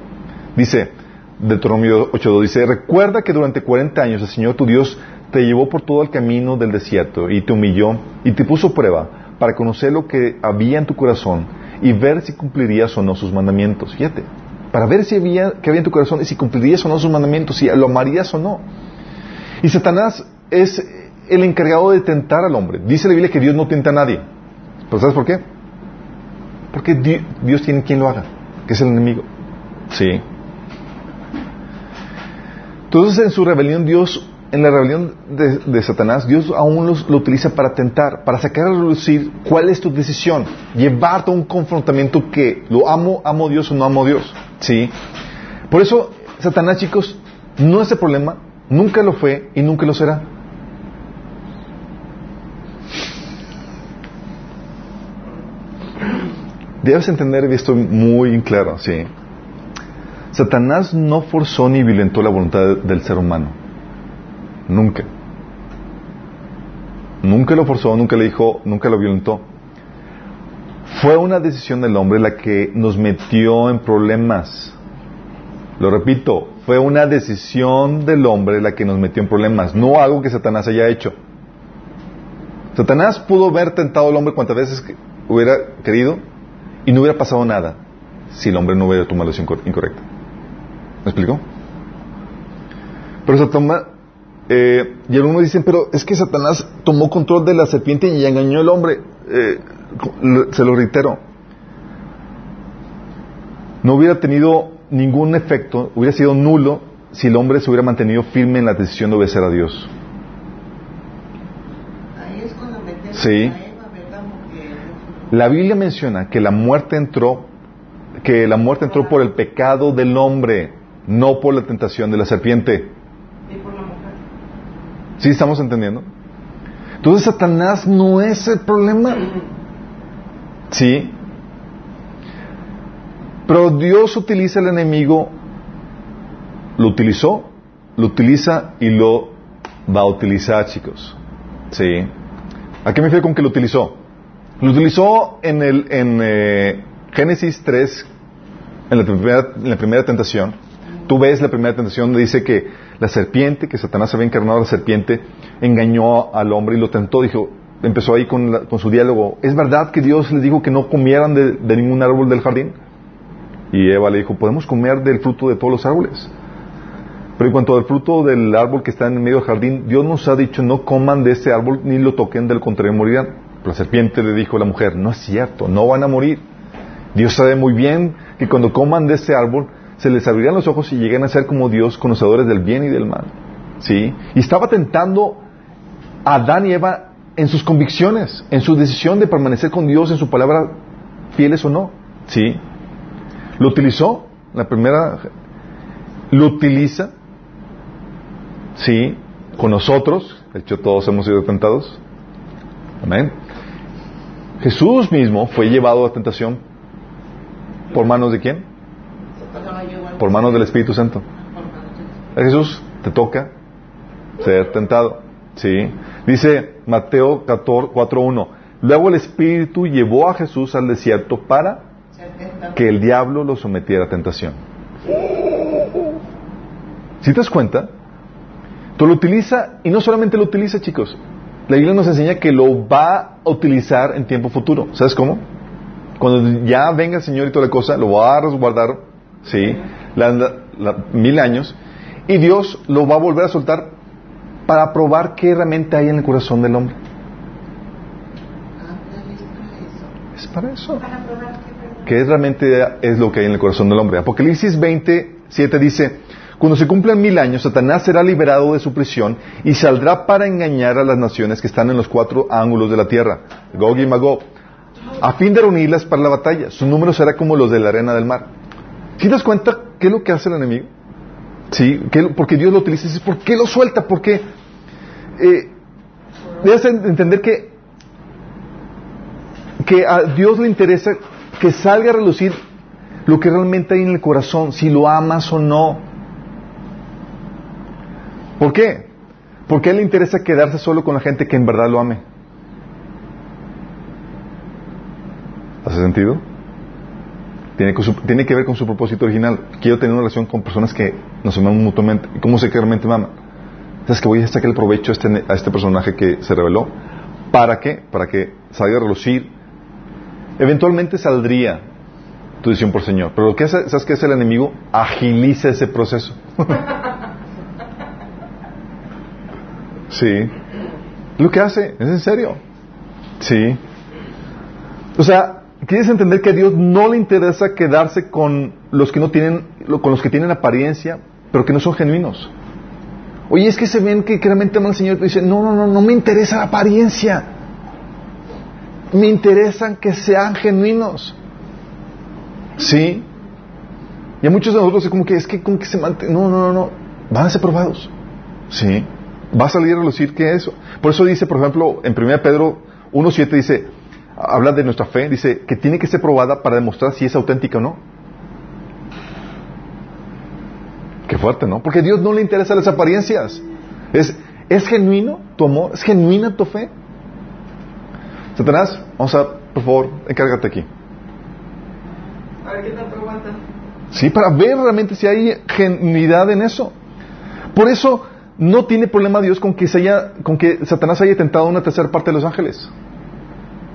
Dice, Deuteronomio 8, 2, dice, recuerda que durante 40 años el Señor tu Dios te llevó por todo el camino del desierto y te humilló y te puso prueba para conocer lo que había en tu corazón y ver si cumplirías o no sus mandamientos. Fíjate, para ver si había, qué había en tu corazón y si cumplirías o no sus mandamientos, si lo amarías o no. Y Satanás es el encargado de tentar al hombre. Dice la Biblia que Dios no tienta a nadie. ¿Pero sabes por qué? Porque Di- Dios tiene quien lo haga, que es el enemigo. Sí. Entonces en su rebelión Dios, en la rebelión de, de Satanás, Dios aún los- lo utiliza para tentar, para sacar a relucir cuál es tu decisión, llevarte a un confrontamiento que lo amo, amo a Dios o no amo a Dios. ¿Sí? Por eso Satanás, chicos, no es el problema, nunca lo fue y nunca lo será. Debes entender esto muy claro, sí. Satanás no forzó ni violentó la voluntad del ser humano. Nunca. Nunca lo forzó, nunca le dijo, nunca lo violentó. Fue una decisión del hombre la que nos metió en problemas. Lo repito, fue una decisión del hombre la que nos metió en problemas, no algo que Satanás haya hecho. Satanás pudo haber tentado al hombre cuantas veces hubiera querido y no hubiera pasado nada si el hombre no hubiera tomado la decisión cor- incorrecta. ¿Me explico? Pero toma, eh, y algunos dicen, pero es que Satanás tomó control de la serpiente y engañó al hombre. Eh, se lo reitero, no hubiera tenido ningún efecto, hubiera sido nulo si el hombre se hubiera mantenido firme en la decisión de obedecer a Dios. Ahí es cuando metemos Sí. a Eva, ¿verdad? Porque La Biblia menciona que la muerte entró, que la muerte entró por el pecado del hombre, no por la tentación de la serpiente. Y por la mujer. ¿Sí estamos entendiendo? Entonces Satanás no es el problema. Sí. Pero Dios utiliza al enemigo, lo utilizó, lo utiliza y lo va a utilizar, chicos. Sí. ¿A qué me refiero con que lo utilizó? Lo utilizó en, el, en eh, Génesis 3, en la, primera, tentación. Tú ves la primera tentación dice que la serpiente, que Satanás había encarnado a la serpiente, engañó al hombre y lo tentó. Dijo, empezó ahí con, la- con su diálogo. ¿Es verdad que Dios les dijo que no comieran de, de ningún árbol del jardín? Y Eva le dijo, podemos comer del fruto de todos los árboles. Pero en cuanto al fruto del árbol que está en medio del jardín, Dios nos ha dicho, no coman de ese árbol ni lo toquen, del contrario morirán. La serpiente le dijo a la mujer, no es cierto, no van a morir. Dios sabe muy bien que cuando coman de ese árbol, se les abrirán los ojos y llegan a ser como Dios, conocedores del bien y del mal. ¿Sí? Y estaba tentando a Adán y Eva en sus convicciones, en su decisión de permanecer con Dios, en su palabra, fieles o no. ¿Sí? Lo utilizó, la primera, lo utiliza, sí, con nosotros, de hecho todos hemos sido tentados, amén. Jesús mismo fue llevado a tentación por manos de quién? Por manos del Espíritu Santo. Jesús te toca ser tentado, sí. Dice Mateo 14, 4.1, luego el Espíritu llevó a Jesús al desierto para que el diablo lo sometiera a tentación. Si te das cuenta, tú lo utiliza y no solamente lo utiliza, chicos. La Biblia nos enseña que lo va a utilizar en tiempo futuro. ¿Sabes cómo? Cuando ya venga el Señor y toda la cosa, lo va a resguardar, sí, la- la- la- mil años, y Dios lo va a volver a soltar para probar qué realmente hay en el corazón del hombre. Es para eso. es realmente es lo que hay en el corazón del hombre. Apocalipsis 27 dice, cuando se cumplan mil años, Satanás será liberado de su prisión y saldrá para engañar a las naciones que están en los cuatro ángulos de la tierra, Gog y Magog, a fin de reunirlas para la batalla. Su número será como los de la arena del mar. ¿Sí das cuenta qué es lo que hace el enemigo? Sí, ¿qué porque Dios lo utiliza. ¿Por qué lo suelta? Porque eh, debes en- entender que que a Dios le interesa que salga a relucir lo que realmente hay en el corazón, si lo amas o no. ¿Por qué? Porque a él le interesa quedarse solo con la gente que en verdad lo ame. ¿Hace sentido? Tiene que, tiene que ver con su propósito original. Quiero tener una relación con personas que nos aman mutuamente. ¿Y cómo sé que realmente me? ¿Sabes que voy a sacar el provecho a este, a este personaje que se reveló? ¿Para qué? Para que salga a relucir. Eventualmente saldría tu decisión por Señor. Pero lo que hace, ¿sabes qué hace el enemigo? Agiliza ese proceso. sí. Lo que hace, es en serio. Sí. O sea, quieres entender que a Dios no le interesa quedarse con los que no tienen, con los que tienen apariencia, pero que no son genuinos. Oye, es que se ven que, realmente aman al Señor, pero dice, no, no, no, no me interesa la apariencia. Me interesan que sean genuinos. Sí. Y a muchos de nosotros es como que es que como que se mantienen. No, no, no, no. Van a ser probados. Sí. Va a salir a relucir que eso. Por eso dice, por ejemplo, en 1 Pedro 1.7 dice, habla de nuestra fe, dice que tiene que ser probada para demostrar si es auténtica o no. Qué fuerte, ¿no? Porque a Dios no le interesan las apariencias. Es, ¿Es genuino tu amor? ¿Es genuina tu fe? Satanás, vamos a, por favor, encárgate aquí. A ver qué tanto aguantan. Sí, para ver realmente si hay genuidad en eso. Por eso no tiene problema Dios con que, se haya, con que Satanás haya tentado una tercera parte de los ángeles.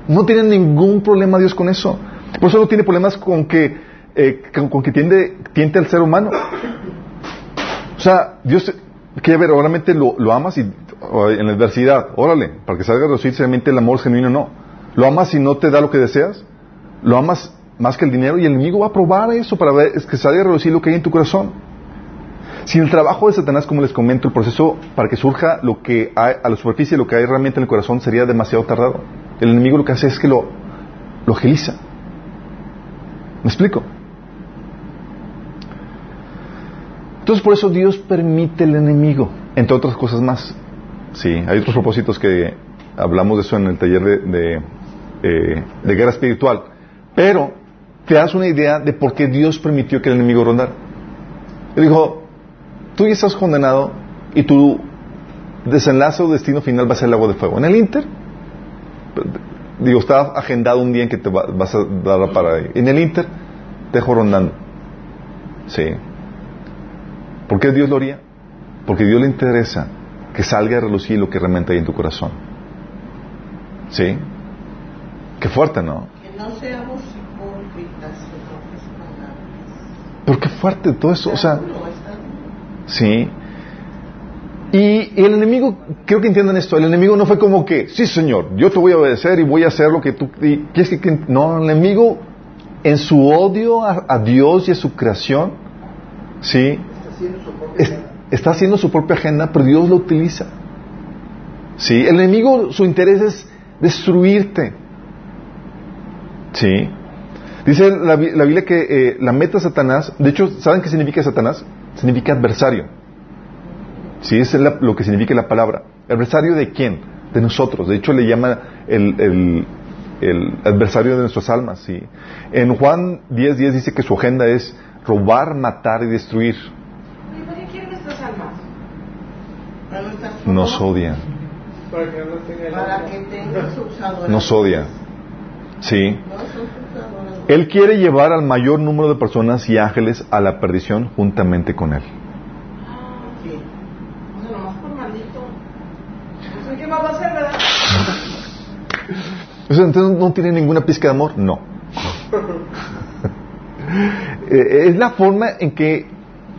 No tiene ningún problema Dios con eso. Por eso no tiene problemas con que, eh, con, que tiende, tiente al ser humano. O sea, Dios quiere ver, obviamente lo, lo amas y en la adversidad, órale, para que salga a reducir si realmente el amor genuino no. ¿Lo amas y no te da lo que deseas? ¿Lo amas más que el dinero? Y el enemigo va a probar eso para ver es que salga a reducir lo que hay en tu corazón. Si el trabajo de Satanás, como les comento, el proceso para que surja lo que hay a la superficie, lo que hay realmente en el corazón, sería demasiado tardado. El enemigo lo que hace es que lo, lo agiliza. ¿Me explico? Entonces por eso Dios permite el enemigo, entre otras cosas más. Sí, hay otros propósitos que hablamos de eso en el taller de, de, eh, de guerra espiritual. Pero te das una idea de por qué Dios permitió que el enemigo rondara. Él dijo, tú ya estás condenado y tu desenlace o destino final va a ser el agua de fuego. En el Inter, digo, está agendado un día en que te va- vas a dar para ahí. En el Inter, te dejo rondando. Sí. ¿Por qué Dios lo haría? Porque a Dios le interesa que salga a relucir lo que realmente hay en tu corazón. ¿Sí? Qué fuerte, ¿no? Que no seamos hipócritas. Pero qué fuerte todo eso. O sea, Está duro, está duro. Sí. Y, el enemigo, creo que entiendan esto, el enemigo no fue como que, sí señor, yo te voy a obedecer y voy a hacer lo que tú y que, que-". No, el enemigo en su odio a, Dios y a su creación, sí, Está haciendo su propia está haciendo su propia agenda, pero Dios lo utiliza. Sí, el enemigo, su interés es destruirte. Sí. Dice la, la Biblia que eh, la meta Satanás, de hecho, ¿saben qué significa Satanás? Significa adversario. Sí, es la- lo que significa la palabra. ¿Adversario de quién? De nosotros. De hecho, le llama el, el- el adversario de nuestras almas. Sí. En Juan 10, 10 dice que su agenda es robar, matar y destruir. ¿Y por qué quieren nuestras almas? Para no estar Nos odian. Para que no tenga Para que tenga sus usadores. Nos odian. Sí. Él quiere llevar al mayor número de personas y ángeles a la perdición juntamente con él. Sí. O sea, nomás por maldito. ¿qué más va a hacer, verdad? O sea, Entonces no tiene ninguna pizca de amor, no. Eh, es la forma en que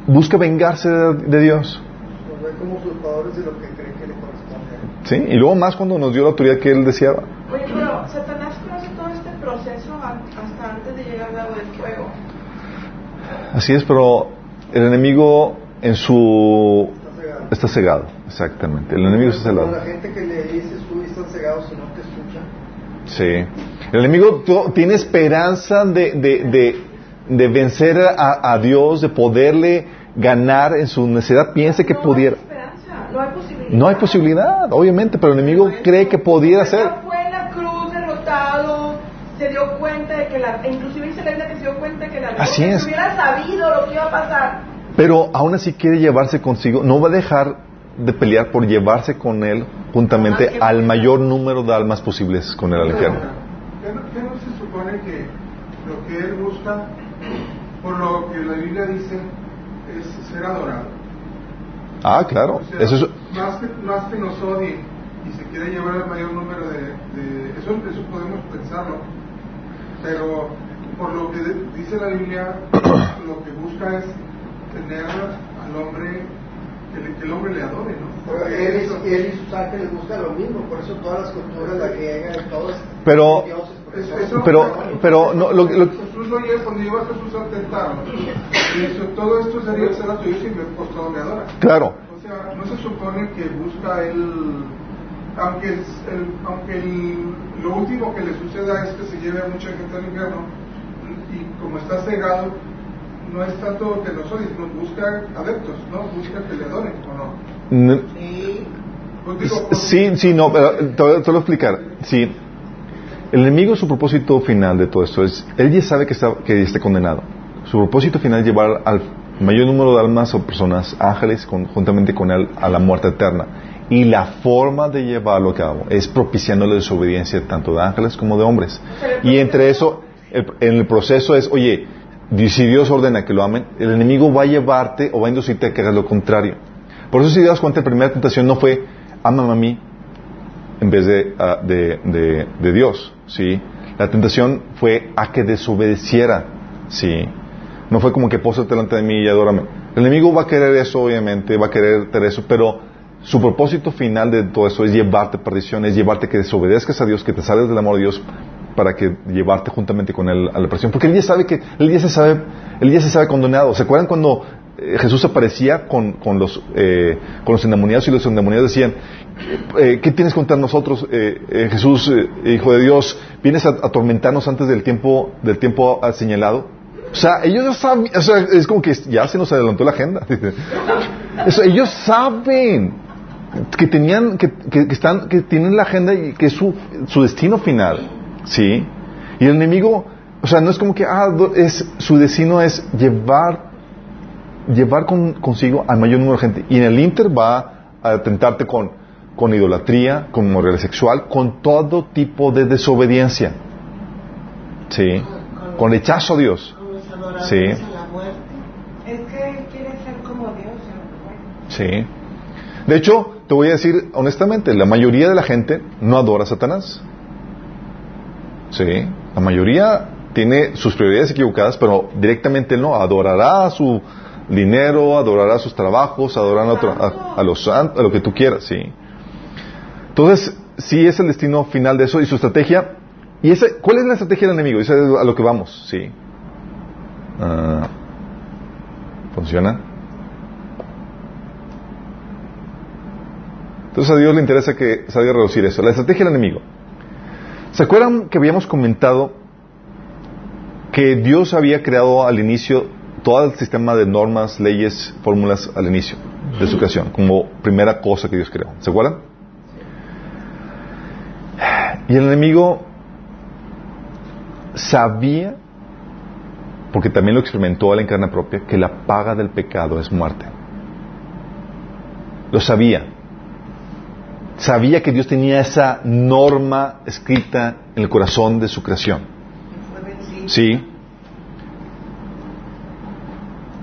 busca vengarse de, de Dios. Nos ve como usurpadores de lo que cree que le corresponde. a él. ¿Sí? Y luego más cuando nos dio la autoridad que él deseaba. Oye, pero Satanás conoce todo este proceso an- hasta antes de llegar al lago del fuego. Así es, pero el enemigo en su... Está cegado. está cegado, exactamente. El enemigo está cegado. La gente que le dices tú están cegados y no te escuchan. Sí. El enemigo tiene esperanza de, de, de, de vencer a, a Dios, de poderle ganar en su necesidad. Piensa que no pudiera. Hay esperanza, no hay posibilidad. No hay posibilidad, obviamente, pero el enemigo cree que pudiera ser. Ya fue en la cruz derrotado, se dio cuenta de que la, e inclusive dice la Biblia que se dio cuenta de que la Así es. hubiera sabido lo que iba a pasar. Pero aún así quiere llevarse consigo, no va a dejar de pelear por llevarse con él juntamente al mayor número de almas posibles con él al infierno. ¿Qué no, qué no se supone que lo que él busca, por lo que la Biblia dice, es ser adorado? Ah, claro. O sea, Eso es, más, que, más que nos odie y se quiere llevar el mayor número de... de- eso, eso podemos pensarlo. Pero por lo que dice la Biblia, lo que busca es tener al hombre, que, le- que el hombre le adore, ¿no? Pero él, y- él y sus ángeles buscan lo mismo, por eso todas las culturas, la griega todos, Pero- dioses, eso- eso- Pero- pero no, lo- lo- Jesús lo lleva cuando lleva a Jesús al tentado. Y eso, todo esto sería ser a tu hijo y me postrado me adora. claro. O sea, no se supone que busca él, aunque, el- aunque el- lo último que le suceda es que se lleve a mucha gente al infierno, y como está cegado, no es tanto que nos odie, sino busca adeptos, ¿no? Busca que le adoren, ¿o no? Sí. Pues digo, porque- Sí, sí, no, pero te, voy- te voy a explicar. Sí. El enemigo, su propósito final de todo esto es, él ya sabe que está, que está condenado. Su propósito final es llevar al mayor número de almas o personas, ángeles, con- juntamente con él, a la muerte eterna. Y la forma de llevarlo a cabo es propiciando la desobediencia tanto de ángeles como de hombres. Y entre eso, el- en el proceso es, oye, si Dios ordena que lo amen, el enemigo va a llevarte o va a inducirte a que hagas lo contrario. Por eso si das cuenta, la primera tentación no fue, ámame a mí, en vez de, de, de- de Dios, ¿sí? La tentación fue a que desobedeciera, ¿sí? No fue como que pósate delante de mí y adórame. El enemigo va a querer eso, obviamente, va a querer tener eso, pero su propósito final de todo eso es llevarte a perdición, es llevarte que desobedezcas a Dios, que te salgas del amor de Dios para que llevarte juntamente con él a la perdición. Porque él ya sabe que, él ya se sabe, él ya se sabe condenado. ¿Se acuerdan cuando eh, Jesús aparecía con, con los, eh, con los endemoniados y los endemoniados decían, eh, ¿qué tienes contra nosotros, eh, eh, Jesús, eh, Hijo de Dios? ¿Vienes a atormentarnos antes del tiempo, del tiempo señalado? O sea, ellos ya saben, o sea, es como que ya se nos adelantó la agenda. Ellos saben que tenían, que, que- que están, que tienen la agenda y que es su, su destino final, ¿sí? Y el enemigo, o sea, no es como que, ah, es, su destino es llevar, llevar con- consigo al mayor número de gente. Y en el Inter va a tentarte con, con idolatría, con moral sexual, con todo tipo de desobediencia, ¿sí? Con rechazo a Dios. Con Sí. a la muerte. Es que quiere ser como Dios. ¿no? Sí. De hecho, te voy a decir honestamente, la mayoría de la gente no adora a Satanás. Sí. La mayoría tiene sus prioridades equivocadas, pero directamente no. Adorará su dinero, adorará sus trabajos, adorará a, a- a los san- a lo que tú quieras, sí. Entonces, sí es el destino final de eso y su estrategia. ¿Y ese, cuál es la estrategia del enemigo? Eso es a lo que vamos, sí. Ah, ¿Funciona? Entonces a Dios le interesa que salga a reducir eso. La estrategia del enemigo. ¿Se acuerdan que habíamos comentado que Dios había creado al inicio todo el sistema de normas, leyes, fórmulas al inicio de su creación, como primera cosa que Dios creó? ¿Se acuerdan? Y el enemigo sabía, porque también lo experimentó él en carne propia, que la paga del pecado es muerte. Lo sabía. Sabía que Dios tenía esa norma escrita en el corazón de su creación. Sí.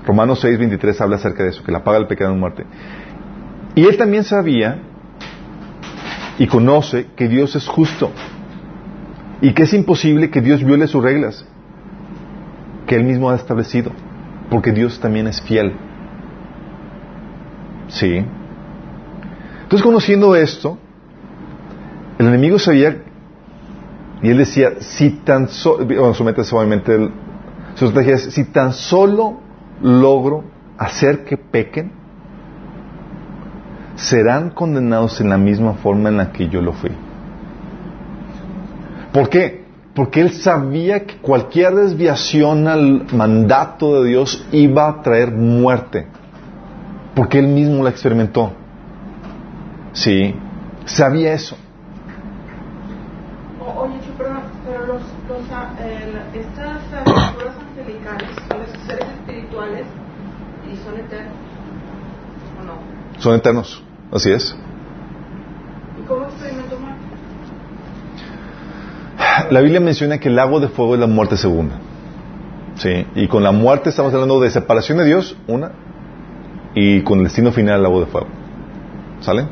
Romanos 6, 23 habla acerca de eso, que la paga del pecado es muerte. Y él también sabía y conoce que Dios es justo y que es imposible que Dios viole sus reglas que él mismo ha establecido, porque Dios también es fiel. Sí. Entonces, conociendo esto, el enemigo sabía y él decía, si tan solo, bueno, su obviamente, el- estrategia es, si tan solo logro hacer que pequen, serán condenados en la misma forma en la que yo lo fui. ¿Por qué? Porque él sabía que cualquier desviación al mandato de Dios iba a traer muerte. Porque él mismo la experimentó. Sí, sabía eso. Oye, perdón, pero los, los, a- el- estas ah, figuras angelicales son esos seres espirituales y son eternos. ¿O no? Son eternos. Así es. ¿Y cómo experimentó muerte? La Biblia menciona que el lago de fuego es la muerte segunda. Sí, y con la muerte estamos hablando de separación de Dios, una, y con el destino final el lago de fuego. ¿Sale?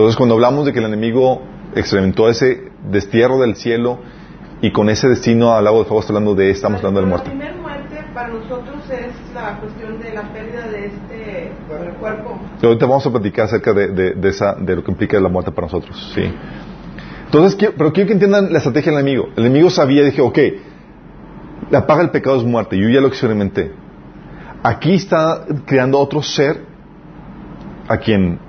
Entonces, cuando hablamos de que el enemigo experimentó ese destierro del cielo y con ese destino al lago de fuego, estamos hablando de, estamos hablando de la La muerte. primera muerte para nosotros es la cuestión de la pérdida de este cuerpo. Y ahorita vamos a platicar acerca de, de- de esa, de lo que implica la muerte para nosotros. Sí. Entonces, quiero- pero quiero que entiendan la estrategia del enemigo. El enemigo sabía, dije, ok, la paga del pecado es muerte. Yo ya lo experimenté. Aquí está creando otro ser a quien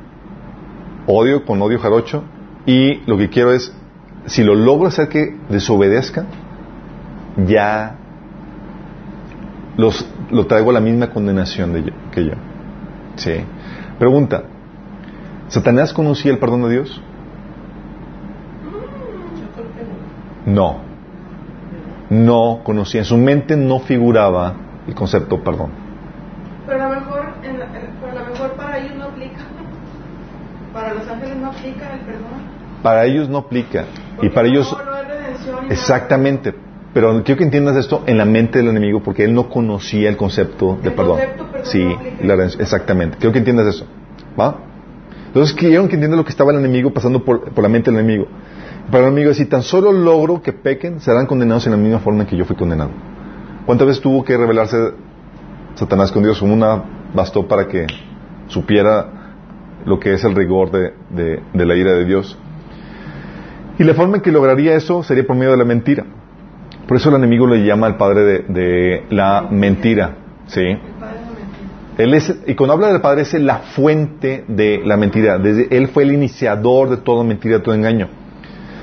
odio con odio jarocho y lo que quiero es, si lo logro hacer que desobedezca, ya los, lo traigo a la misma condenación de yo- que yo. Sí. Pregunta, ¿Satanás conocía el perdón de Dios? No. No. No conocía. En su mente no figuraba el concepto perdón. Pero a lo mejor, en la- pero a lo mejor para ellos. Para los ángeles no aplica el perdón. Para ellos no aplica. Y para no- ellos, no hay exactamente. Pero quiero que entiendas esto en la mente del enemigo porque él no conocía el concepto de El perdón. concepto perdón sí, no aplica. la redención, exactamente. Quiero que entiendas eso. ¿Va? Entonces quiero que entiendas lo que estaba el enemigo pasando por, por la mente del enemigo. Para el enemigo es, si tan solo logro que pequen, serán condenados en la misma forma en que yo fui condenado. ¿Cuántas veces tuvo que revelarse Satanás con Dios? Una bastó para que supiera lo que es el rigor de, de- la ira de Dios. Y la forma en que lograría eso sería por medio de la mentira. Por eso el enemigo le llama al padre de, la mentira. ¿sí? Él es, y cuando habla del Padre es la fuente de la mentira. Desde, él fue el iniciador de toda mentira, de todo engaño.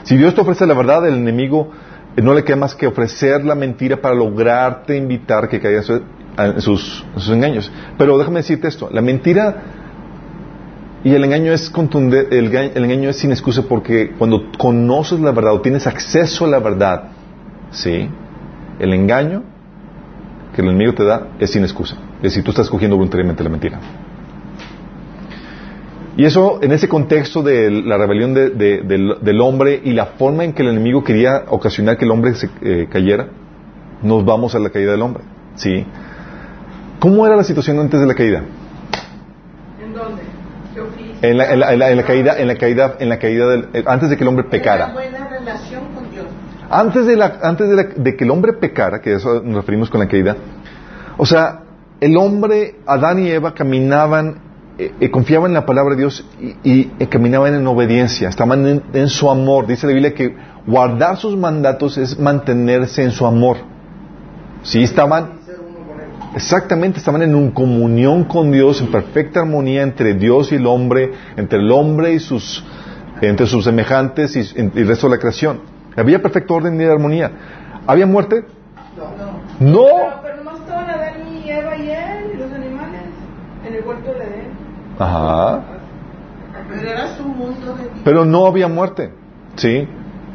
Si Dios te ofrece la verdad, el enemigo eh, no le queda más que ofrecer la mentira para lograrte invitar que caigas sus, en sus engaños. Pero déjame decirte esto, la mentira y el engaño es contundente, el, el engaño es sin excusa porque cuando conoces la verdad o tienes acceso a la verdad, ¿sí? El engaño que el enemigo te da es sin excusa. Es decir, tú estás escogiendo voluntariamente la mentira. Y eso, en ese contexto de la rebelión de- de- del, del hombre y la forma en que el enemigo quería ocasionar que el hombre se eh, cayera, nos vamos a la caída del hombre. ¿Sí? ¿Cómo era la situación antes de la caída? ¿En dónde? ¿Qué oficio? En la, en la- en la- en la caída, en la caída, en la caída del, eh, antes de que el hombre pecara. buena relación con Dios. Antes de, la, antes de, que el hombre pecara, que eso nos referimos con la caída, o sea, el hombre, Adán y Eva caminaban, eh, eh, confiaban en la palabra de Dios y, y, eh, caminaban en obediencia, estaban en, en su amor. Dice la Biblia que guardar sus mandatos es mantenerse en su amor. Sí, estaban, ser uno con él. Exactamente, estaban en un comunión con Dios, en perfecta armonía entre Dios y el hombre, entre el hombre y sus, entre sus semejantes y, y el resto de la creación. Había perfecto orden y armonía. ¿Había muerte? No. Pero, pero nomás estaban Adán y Eva y él, y los animales, en el huerto de Edén. Ajá. Pero era su mundo de. Pero no había muerte. Sí.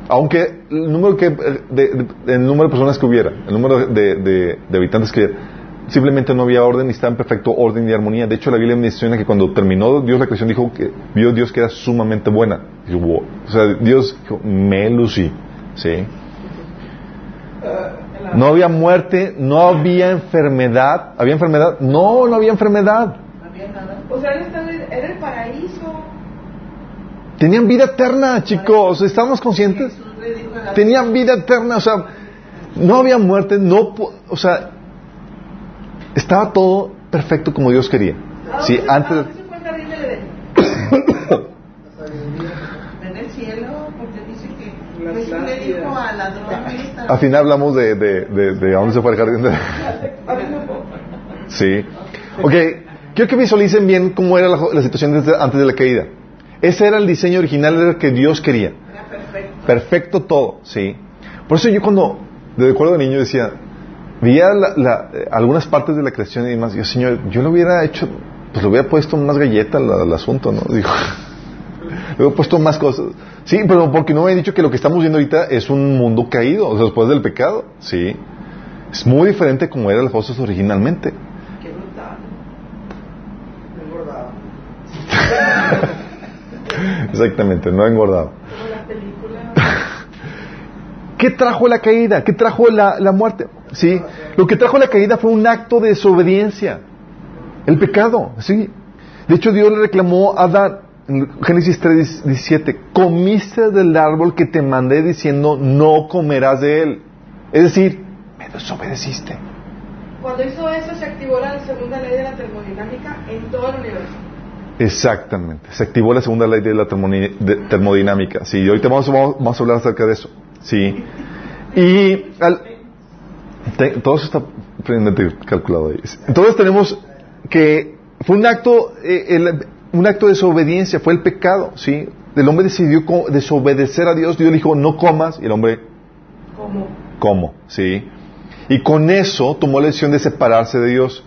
Aunque el número, que, de, de- el número de personas que hubiera, el número de, de- de habitantes que hubiera, simplemente no había orden y estaba en perfecto orden y armonía. De hecho, la Biblia menciona que cuando terminó Dios la creación, dijo que vio Dios que era sumamente buena. Dijo, "Wow". O sea, Dios dijo, me lucí. ¿Sí? No había muerte, no había enfermedad. ¿Había enfermedad? No, no había enfermedad. No había nada. O sea, era el paraíso. Tenían vida eterna, chicos. ¿Estamos conscientes? Tenían vida eterna, o sea, no había muerte, no, o sea, estaba todo perfecto como Dios quería. ¿A Sí, dónde se- antes, ¿a dónde se fue el jardín del Edén? en el cielo, porque dice que La Jesús le Atlántida. dijo al final hablamos de, de, de, de a dónde se fue el jardín. de- A ver, no. Sí. Ok, quiero que visualicen bien cómo era la, la situación desde- antes de la caída. Ese era el diseño original era el que Dios quería. Era perfecto. Perfecto todo, sí. Por eso yo cuando, de acuerdo de niño, decía, veía la- la- algunas partes de la creación y demás, yo, Señor, yo lo hubiera hecho, pues le hubiera puesto más galleta al, asunto, ¿no? Digo, le hubiera puesto más cosas. Sí, pero porque no me he dicho que lo que estamos viendo ahorita es un mundo caído, o sea, después del pecado, sí. Es muy diferente como eran las cosas originalmente. Qué brutal. Engordado. Exactamente, no engordado. Como la película. ¿Qué trajo la caída? ¿Qué trajo la, la muerte? ¿Sí? Lo que trajo la caída fue un acto de desobediencia. El pecado, ¿sí? De hecho, Dios le reclamó a Adán, en Génesis 3, 17, comiste del árbol que te mandé diciendo, no comerás de él. Es decir, me desobedeciste. Cuando hizo eso, se activó la segunda ley de la termodinámica en todo el universo. Exactamente. Se activó la segunda ley de la termodinámica. Sí, ahorita vamos, vamos, vamos a hablar acerca de eso. Sí. Y al- te- todo eso está calculado ahí. Entonces tenemos que fue un acto, eh, el- un acto de desobediencia, fue el pecado, ¿sí? El hombre decidió desobedecer a Dios, Dios le dijo, no comas, y el hombre, Como ¿cómo? ¿Sí? Y con eso tomó la decisión de separarse de Dios.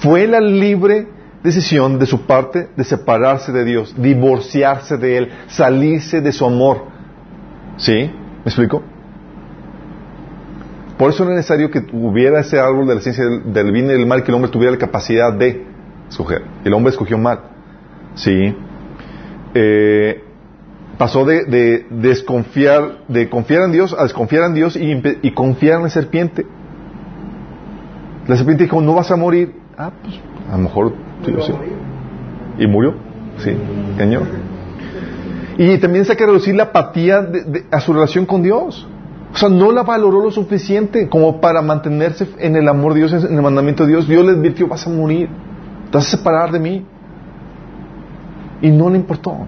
Fue la libre decisión de su parte de separarse de Dios, divorciarse de Él, salirse de su amor. ¿Sí? ¿Me explico? Por eso era necesario que hubiera ese árbol de la ciencia del, del bien y del mal, que el hombre tuviera la capacidad de escoger. El hombre escogió mal. ¿Sí? Eh, pasó de, de desconfiar, de confiar en Dios a desconfiar en Dios y, confiar en la serpiente. La serpiente dijo, no vas a morir. Ah, pues a lo mejor sí, sí. Y murió. Sí, Señor. Y también saca a reducir la apatía de- de- a su relación con Dios. O sea, no la valoró lo suficiente como para mantenerse en el amor de Dios, en el mandamiento de Dios. Dios le advirtió, vas a morir, te vas a separar de mí. Y no le importó.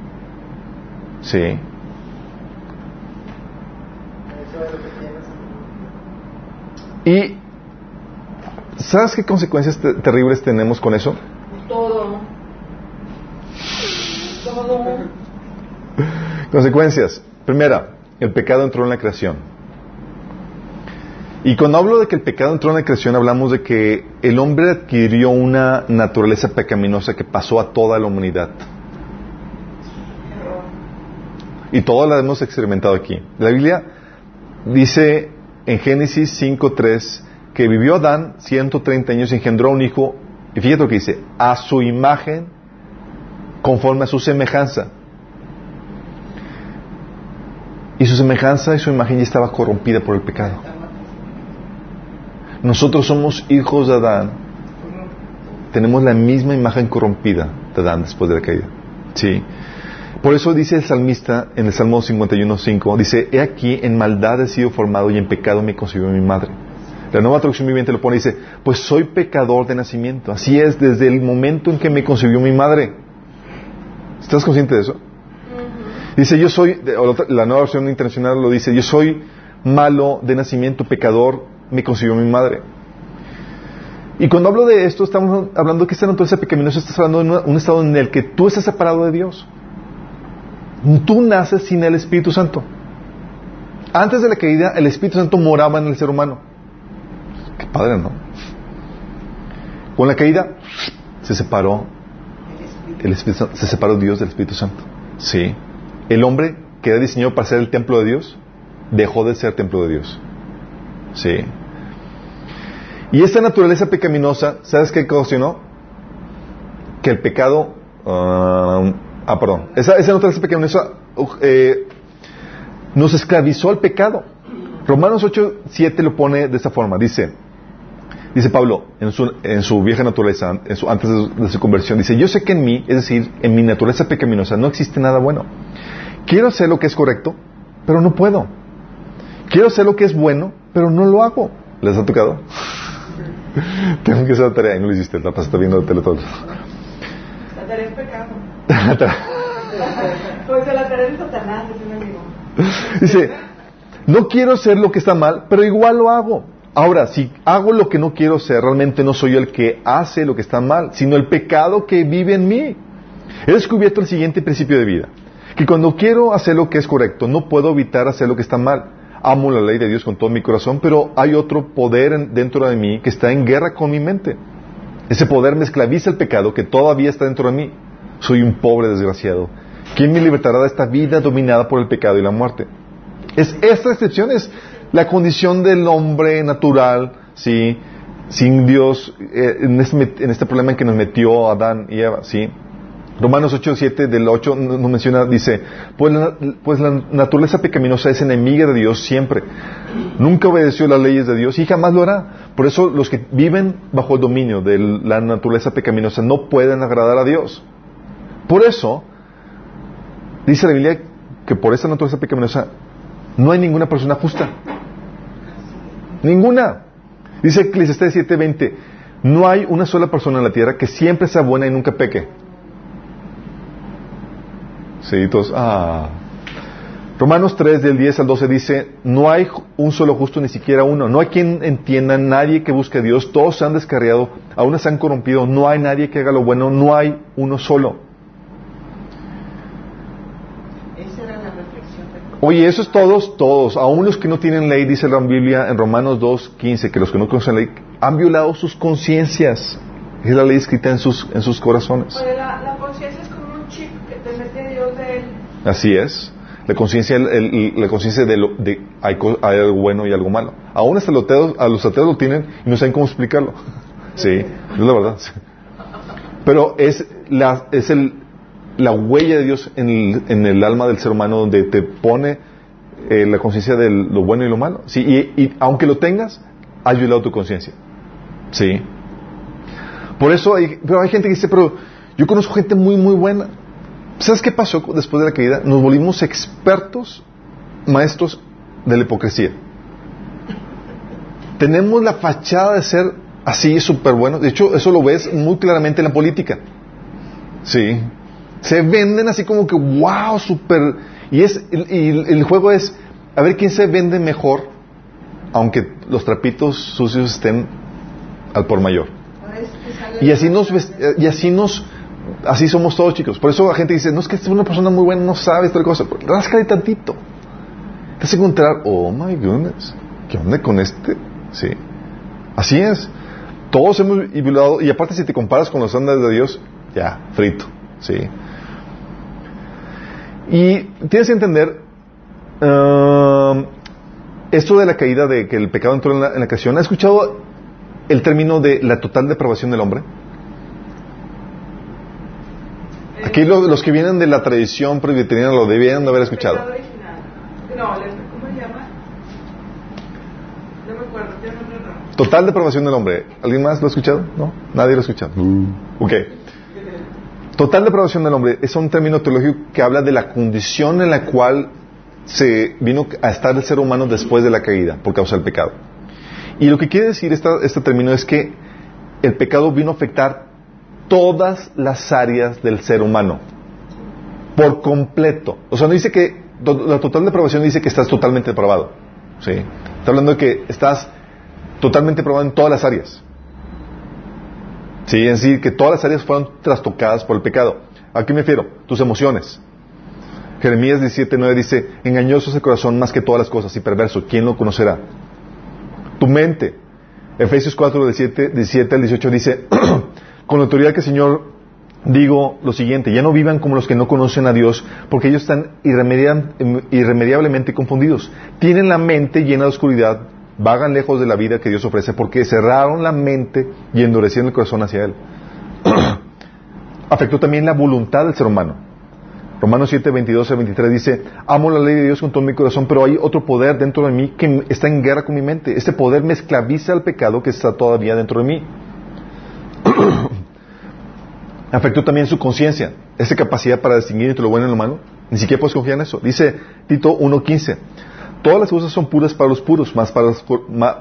Sí. Que. Y ¿sabes qué consecuencias te- terribles tenemos con eso? Todo. Todo. Consecuencias. Primera, el pecado entró en la creación. Y cuando hablo de que el pecado entró en la creación, hablamos de que el hombre adquirió una naturaleza pecaminosa que pasó a toda la humanidad. Y todos la hemos experimentado aquí. La Biblia dice en Génesis 5.3 que vivió Adán 130 años y engendró un hijo, y fíjate lo que dice, a su imagen, conforme a su semejanza. Y su semejanza y su imagen ya estaba corrompida por el pecado. Nosotros somos hijos de Adán. Tenemos la misma imagen corrompida de Adán después de la caída. Sí. Por eso dice el salmista en el Salmo 51.5, dice, He aquí, en maldad he sido formado y en pecado me concibió mi madre. La nueva traducción viviente lo pone dice, pues soy pecador de nacimiento. Así es, desde el momento en que me concibió mi madre. ¿Estás consciente de eso? Dice, yo soy, la nueva versión internacional lo dice, yo soy malo de nacimiento, pecador, me concibió mi madre. Y cuando hablo de esto, estamos hablando que esta naturaleza pecaminosa, estás hablando de un estado en el que tú estás separado de Dios. Tú naces sin el Espíritu Santo. Antes de la caída, el Espíritu Santo moraba en el ser humano. Qué padre, ¿no? Con la caída, se separó el Espíritu se separó Dios del Espíritu Santo. Sí. El hombre que era diseñado para ser el templo de Dios, dejó de ser templo de Dios. Sí. Y esta naturaleza pecaminosa, ¿sabes qué ocasionó? Que el pecado... ah, ah, perdón. Esa, naturaleza pecaminosa uh, eh, nos esclavizó al pecado. Romanos 8, 7 lo pone de esta forma. Dice, dice Pablo, en su, en su vieja naturaleza, en su- antes de, de su conversión, dice, yo sé que en mí, es decir, en mi naturaleza pecaminosa, no existe nada bueno. Quiero hacer lo que es correcto, pero no puedo. Quiero hacer lo que es bueno, pero no lo hago. ¿Les ha tocado? Tengo que hacer la tarea y no lo hiciste, la pasaste viendo el teletón. La tarea es pecado. Pues la tarea de Satanás, es un amigo. Dice, no quiero hacer lo que está mal, pero igual lo hago. Ahora, si hago lo que no quiero hacer, realmente no soy yo el que hace lo que está mal, sino el pecado que vive en mí. He descubierto el siguiente principio de vida, que cuando quiero hacer lo que es correcto, no puedo evitar hacer lo que está mal. Amo la ley de Dios con todo mi corazón, pero hay otro poder en- dentro de mí que está en guerra con mi mente. Ese poder me esclaviza el pecado que todavía está dentro de mí. Soy un pobre desgraciado. ¿Quién me libertará de esta vida dominada por el pecado y la muerte? Es, esta excepción la condición del hombre natural, ¿sí? Sin Dios, eh, en, este, en este problema en que nos metió Adán y Eva, ¿sí? Romanos 8, 7 del 8 nos menciona, dice, pues la, pues la naturaleza pecaminosa es enemiga de Dios siempre. Nunca obedeció las leyes de Dios y jamás lo hará. Por eso los que viven bajo el dominio de la naturaleza pecaminosa no pueden agradar a Dios. Por eso, dice la Biblia que por esa naturaleza pecaminosa no hay ninguna persona justa. Ninguna. Dice Eclesiastés 7:20, no hay una sola persona en la tierra que siempre sea buena y nunca peque. Sí, todos, ah. Romanos 3 del 10 al 12 dice, no hay un solo justo, ni siquiera uno. No hay quien entienda, nadie que busque a Dios. Todos se han descarriado, aún se han corrompido. No hay nadie que haga lo bueno, no hay uno solo. Esa era la reflexión. de- Oye, eso es todos, todos. Aún los que no tienen ley, dice la Biblia en Romanos 2, 15, que los que no conocen ley han violado sus conciencias. Es la ley escrita en sus, en sus corazones. Oye, la, la conciencia es como un chip que te mete Dios de él. Así es. La conciencia, la conciencia de, lo- de hay, hay algo bueno y algo malo. Aún hasta los ateos, a los ateos lo tienen y no saben cómo explicarlo. Sí, es la verdad. Pero es la, es el, la huella de Dios en el, en el alma del ser humano donde te pone eh, la conciencia de lo bueno y lo malo. Sí, y, y aunque lo tengas, has violado tu conciencia. Sí. Por eso hay, pero hay gente que dice, pero yo conozco gente muy, muy buena. ¿Sabes qué pasó después de la caída? Nos volvimos expertos, maestros de la hipocresía. Tenemos la fachada de ser así súper buenos. De hecho, eso lo ves muy claramente en la política. Sí. Se venden así como que, wow, super. Y, es, y el, juego es a ver quién se vende mejor, aunque los trapitos sucios estén al por mayor. Y así nos, eh, y así nos, así somos todos chicos. Por eso la gente dice, no es que es una persona muy buena, no sabe tal cosa. Ráscale tantito. Te vas a encontrar, oh my goodness, ¿qué onda con este? Sí. Así es. Todos hemos violado, y aparte si te comparas con los estándares de Dios, ya, frito. Sí. Y tienes que entender, um, esto de la caída, de que el pecado entró en la, en la creación, ¿has escuchado el término de la total depravación del hombre? Aquí lo- los que vienen de la tradición presbiteriana lo debían de haber escuchado. Pecado original. No, le- ¿cómo se llama? No me acuerdo, tiene otro nombre. Total depravación del hombre. ¿Alguien más lo ha escuchado? ¿No? Nadie lo ha escuchado. Ok. Total depravación del hombre es un término teológico que habla de la condición en la cual se vino a estar el ser humano después de la caída por causa del pecado. Y lo que quiere decir esta- este término es que el pecado vino a afectar todas las áreas del ser humano por completo. O sea, no dice que la total depravación dice que estás totalmente depravado. ¿sí? Está hablando de que estás totalmente depravado en todas las áreas. Sí, es decir, que todas las áreas fueron trastocadas por el pecado. ¿A qué me refiero? Tus emociones. Jeremías 17:9 dice, engañoso es el corazón más que todas las cosas y perverso, ¿quién lo conocerá? Tu mente. Efesios 4, 17, 17 al 18 dice, con la autoridad que Señor digo lo siguiente, ya no vivan como los que no conocen a Dios, porque ellos están irremedia- irremediablemente confundidos. Tienen la mente llena de oscuridad, vagan lejos de la vida que Dios ofrece, porque cerraron la mente y endurecieron el corazón hacia Él. Afectó también la voluntad del ser humano. Romanos 7, 22 al 23 dice, amo la ley de Dios con todo mi corazón, pero hay otro poder dentro de mí que está en guerra con mi mente. Este poder me esclaviza al pecado que está todavía dentro de mí. Afectó también su conciencia, esa capacidad para distinguir entre lo bueno y lo malo. Ni siquiera puedes confiar en eso. Dice Tito 1.15, todas las cosas son puras para los puros, más para los,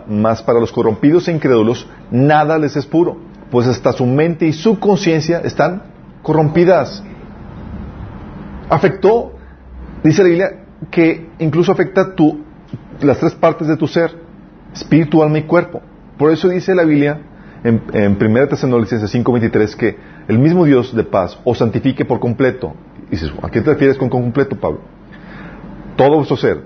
más para los corrompidos e incrédulos, nada les es puro, pues hasta su mente y su conciencia están corrompidas afectó, dice la Biblia, que incluso afecta las tres partes de tu ser, espíritu, alma y cuerpo. Por eso dice la Biblia en, en 1 Tesalonicenses 5:23 que el mismo Dios de paz os santifique por completo. ¿a qué te refieres con completo, Pablo? Todo vuestro ser,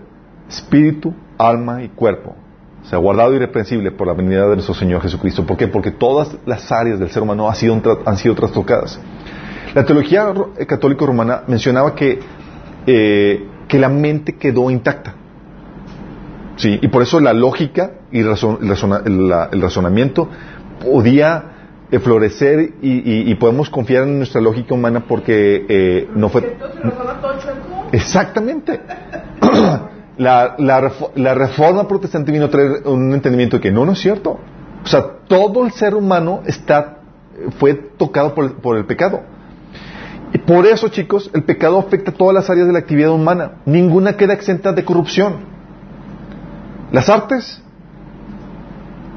espíritu, alma y cuerpo, sea guardado irreprensible por la venida de nuestro Señor Jesucristo. ¿Por qué? Porque todas las áreas del ser humano han sido, han sido trastocadas. La teología eh, católica romana mencionaba que, eh, que la mente quedó intacta. Sí, y por eso la lógica y razon- el razona- el- la- el razonamiento podía eh, florecer y, y- y podemos confiar en nuestra lógica humana porque eh, no fue... Exactamente. la, la, la reforma protestante vino a traer un entendimiento de que no, no es cierto. O sea, todo el ser humano está, fue tocado por el, por el pecado. Y por eso, chicos, el pecado afecta todas las áreas de la actividad humana. Ninguna queda exenta de corrupción. Las artes,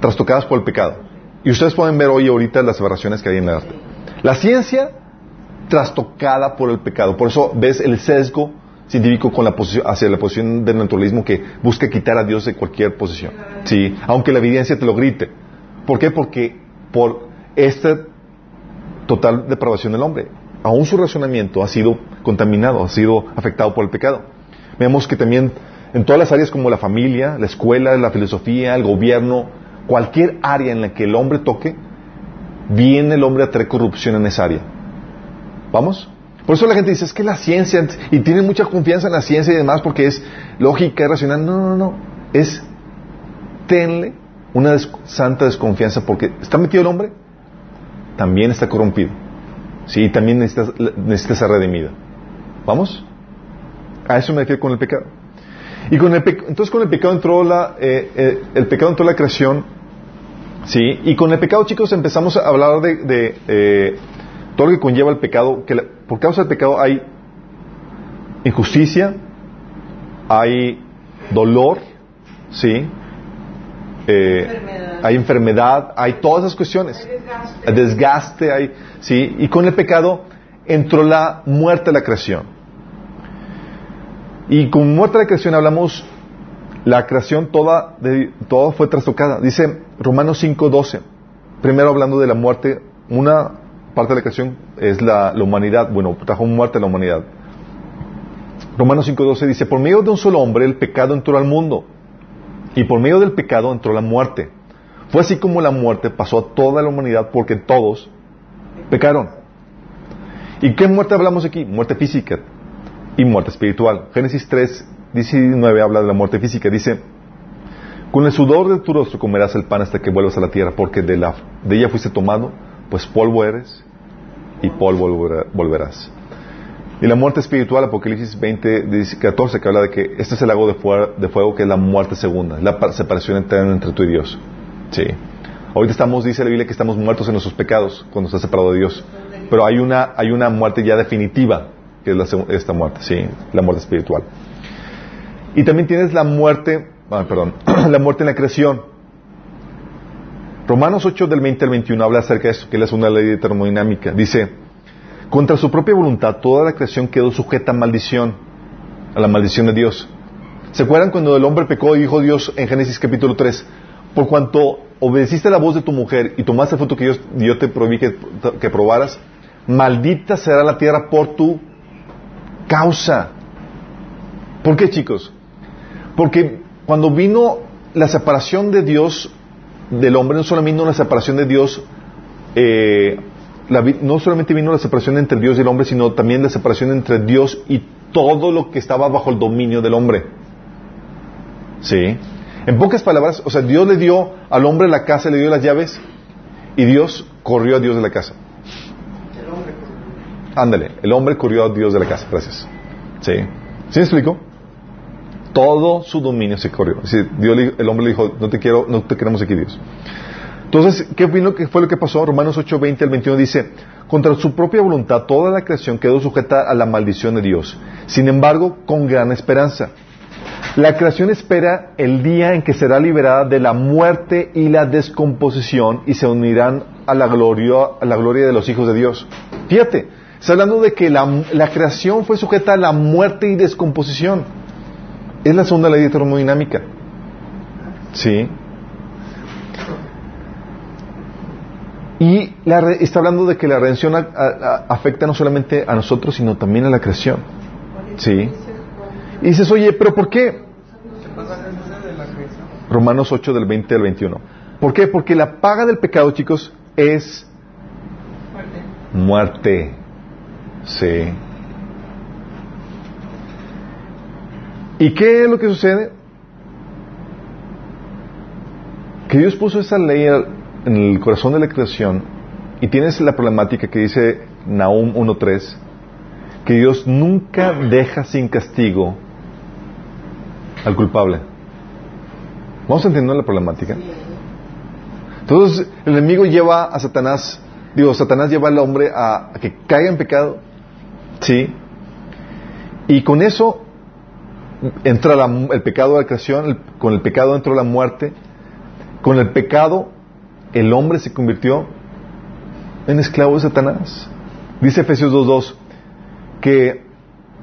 trastocadas por el pecado. Y ustedes pueden ver hoy ahorita las aberraciones que hay en el arte. La ciencia, trastocada por el pecado. Por eso ves el sesgo científico con la posición, hacia la posición del naturalismo que busca quitar a Dios de cualquier posición. Sí, aunque la evidencia te lo grite. ¿Por qué? Porque por esta total depravación del hombre, aún su razonamiento ha sido contaminado, ha sido afectado por el pecado. Vemos que también en todas las áreas como la familia, la escuela, la filosofía, el gobierno, cualquier área en la que el hombre toque, viene el hombre a traer corrupción en esa área. ¿Vamos? Por eso la gente dice, es que la ciencia, y tiene mucha confianza en la ciencia y demás porque es lógica y racional. No, no, no. Es, tenle una santa desconfianza porque está metido el hombre, también está corrompido. Sí, también necesita, necesita ser redimida. ¿Vamos? A eso me refiero con el pecado. Y con el entonces con el pecado entró la, eh, eh, el pecado entró la creación, sí, y con el pecado, chicos, empezamos a hablar de, de, eh, todo lo que conlleva el pecado, que la- por causa del pecado hay injusticia, hay dolor, sí, eh, Enfermedad. hay enfermedad, hay todas esas cuestiones, Hay desgaste. el desgaste, hay, sí, y con el pecado entró la muerte a la creación. Y con muerte a la creación hablamos, la creación toda, de, toda fue trastocada. Dice Romanos 5.12, primero hablando de la muerte, una parte de la creación es la, humanidad, bueno, trajo muerte a la humanidad. Romanos 5.12 dice, por medio de un solo hombre el pecado entró al mundo y por medio del pecado entró la muerte. Fue así como la muerte pasó a toda la humanidad porque todos pecaron. ¿Y qué muerte hablamos aquí? Muerte física y muerte espiritual. Génesis 3, 19 habla de la muerte física. Dice, con el sudor de tu rostro comerás el pan hasta que vuelvas a la tierra porque de ella fuiste tomado, pues polvo eres y polvo volverás. Y la muerte espiritual, Apocalipsis 20, 14, que habla de que este es el lago de fuego, de fuego que es la muerte segunda, la separación eterna entre tú y Dios. Sí. Ahorita estamos, dice la Biblia, que estamos muertos en nuestros pecados cuando estás separado de Dios. Pero hay una, hay una muerte ya definitiva, que es esta muerte, sí, la muerte espiritual. Y también tienes la muerte, ah, perdón, la muerte en la creación. Romanos 8 del 20 al 21 habla acerca de esto, que es la segunda ley de termodinámica. Dice, contra su propia voluntad, toda la creación quedó sujeta a maldición, a la maldición de Dios. ¿Se acuerdan cuando el hombre pecó y dijo Dios en Génesis capítulo 3? Por cuanto obedeciste la voz de tu mujer y tomaste el fruto que yo, te prohibí que, que probaras, maldita será la tierra por tu causa. ¿Por qué, chicos? Porque cuando vino la separación de Dios del hombre, no solamente vino la separación de Dios eh, no solamente vino la separación entre Dios y el hombre, sino también la separación entre Dios y todo lo que estaba bajo el dominio del hombre. ¿Sí? En pocas palabras, o sea, Dios le dio al hombre la casa, le dio las llaves y Dios corrió a Dios de la casa. El hombre Ándale, el hombre corrió a Dios de la casa, gracias. ¿Sí? ¿Sí me explico? Todo su dominio se corrió. El hombre le dijo, no te queremos aquí, Dios. Entonces, ¿qué fue lo que pasó? Romanos 8, 20 al 21 dice, contra su propia voluntad toda la creación quedó sujeta a la maldición de Dios. Sin embargo, con gran esperanza. La creación espera el día en que será liberada de la muerte y la descomposición y se unirán a la gloria, la gloria de los hijos de Dios. Fíjate, está hablando de que la creación fue sujeta a la muerte y descomposición. Es la segunda ley de termodinámica. ¿Sí? Y está hablando de que la redención afecta no solamente a nosotros, sino también a la creación. ¿Sí? Y dices, oye, ¿pero por qué? Romanos 8 del 20 al 21. ¿Por qué? Porque la paga del pecado, chicos, es muerte. Sí. ¿Y qué es lo que sucede? Que Dios puso esa ley en el corazón de la creación y tienes la problemática que dice Nahum 1.3, que Dios nunca deja sin castigo al culpable. ¿Vamos entendiendo la problemática? Entonces el enemigo lleva a Satanás, digo, Satanás lleva al hombre a, que caiga en pecado, ¿sí? Y con eso entra el pecado de la creación, con el pecado entró la muerte, con el pecado el hombre se convirtió en esclavo de Satanás. Dice Efesios 2.2 que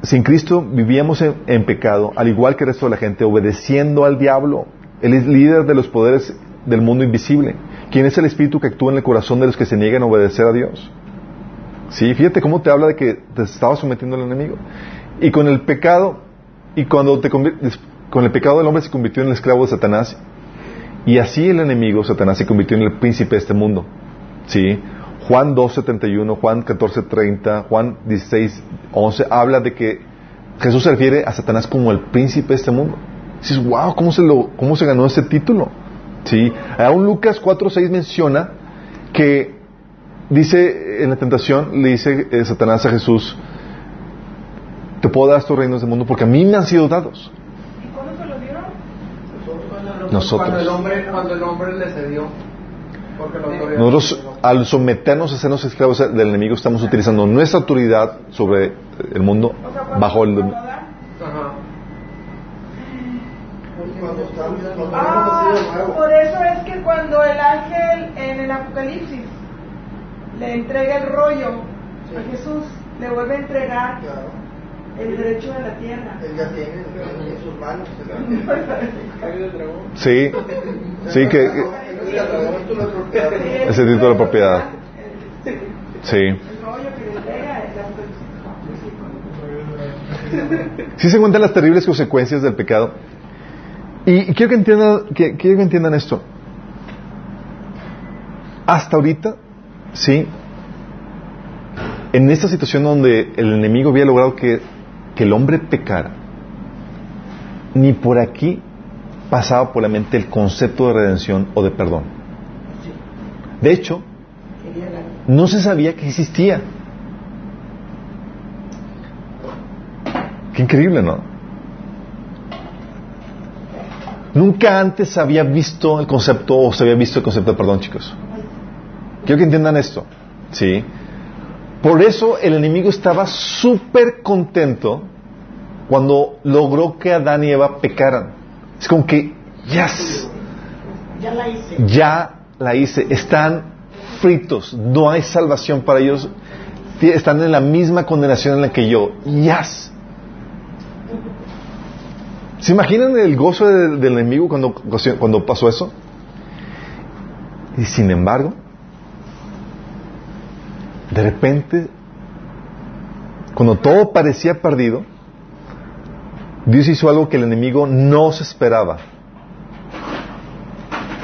sin Cristo vivíamos en, pecado, al igual que el resto de la gente, obedeciendo al diablo. Es líder de los poderes del mundo invisible, quien es el espíritu que actúa en el corazón de los que se niegan a obedecer a Dios. Sí, fíjate cómo te habla de que te estaba sometiendo al enemigo. Y con el pecado, y cuando te con el pecado del hombre se convirtió en el esclavo de Satanás, y así el enemigo, Satanás, se convirtió en el príncipe de este mundo. ¿Sí? Juan 2.71, Juan 14.30, Juan 16.11 habla de que Jesús se refiere a Satanás como el príncipe de este mundo. dices, wow, ¿cómo se, cómo se ganó ese título? ¿Sí? Aún Lucas 4.6 menciona que dice en la tentación, le dice eh, Satanás a Jesús, te puedo dar estos reinos del mundo porque a mí me han sido dados. Nosotros. Cuando el hombre, cuando el hombre le cedió. Nosotros, al someternos a sernos esclavos del enemigo, estamos utilizando nuestra autoridad sobre el mundo bajo el. Ah, por eso es que cuando el ángel en el Apocalipsis le entrega el rollo a Jesús, le vuelve a entregar Claro. El derecho de la tierra. Él ya tiene en sus manos. Sí, sí, que, que- El título de propiedad. ese título de propiedad. Sí. El rollo que le entrega es la Sí se cuentan las terribles consecuencias del pecado. Y, y quiero que entiendan, que, quiero que entiendan esto. Hasta ahorita, sí, en esta situación donde el enemigo había logrado que, que el hombre pecara, ni por aquí pasaba por la mente el concepto de redención o de perdón. De hecho, no se sabía que existía. Qué increíble, ¿no? Nunca antes había visto el concepto o se había visto el concepto de perdón, chicos. Quiero que entiendan esto. ¿Sí? Por eso el enemigo estaba súper contento cuando logró que Adán y Eva pecaran. Es como que, yes, Ya la hice. ya la hice. Están fritos. No hay salvación para ellos. Están en la misma condenación en la que yo. Yes. ¿Se imaginan el gozo del, del enemigo cuando, cuando pasó eso? Y sin embargo, de repente, cuando todo parecía perdido, Dios hizo algo que el enemigo no se esperaba.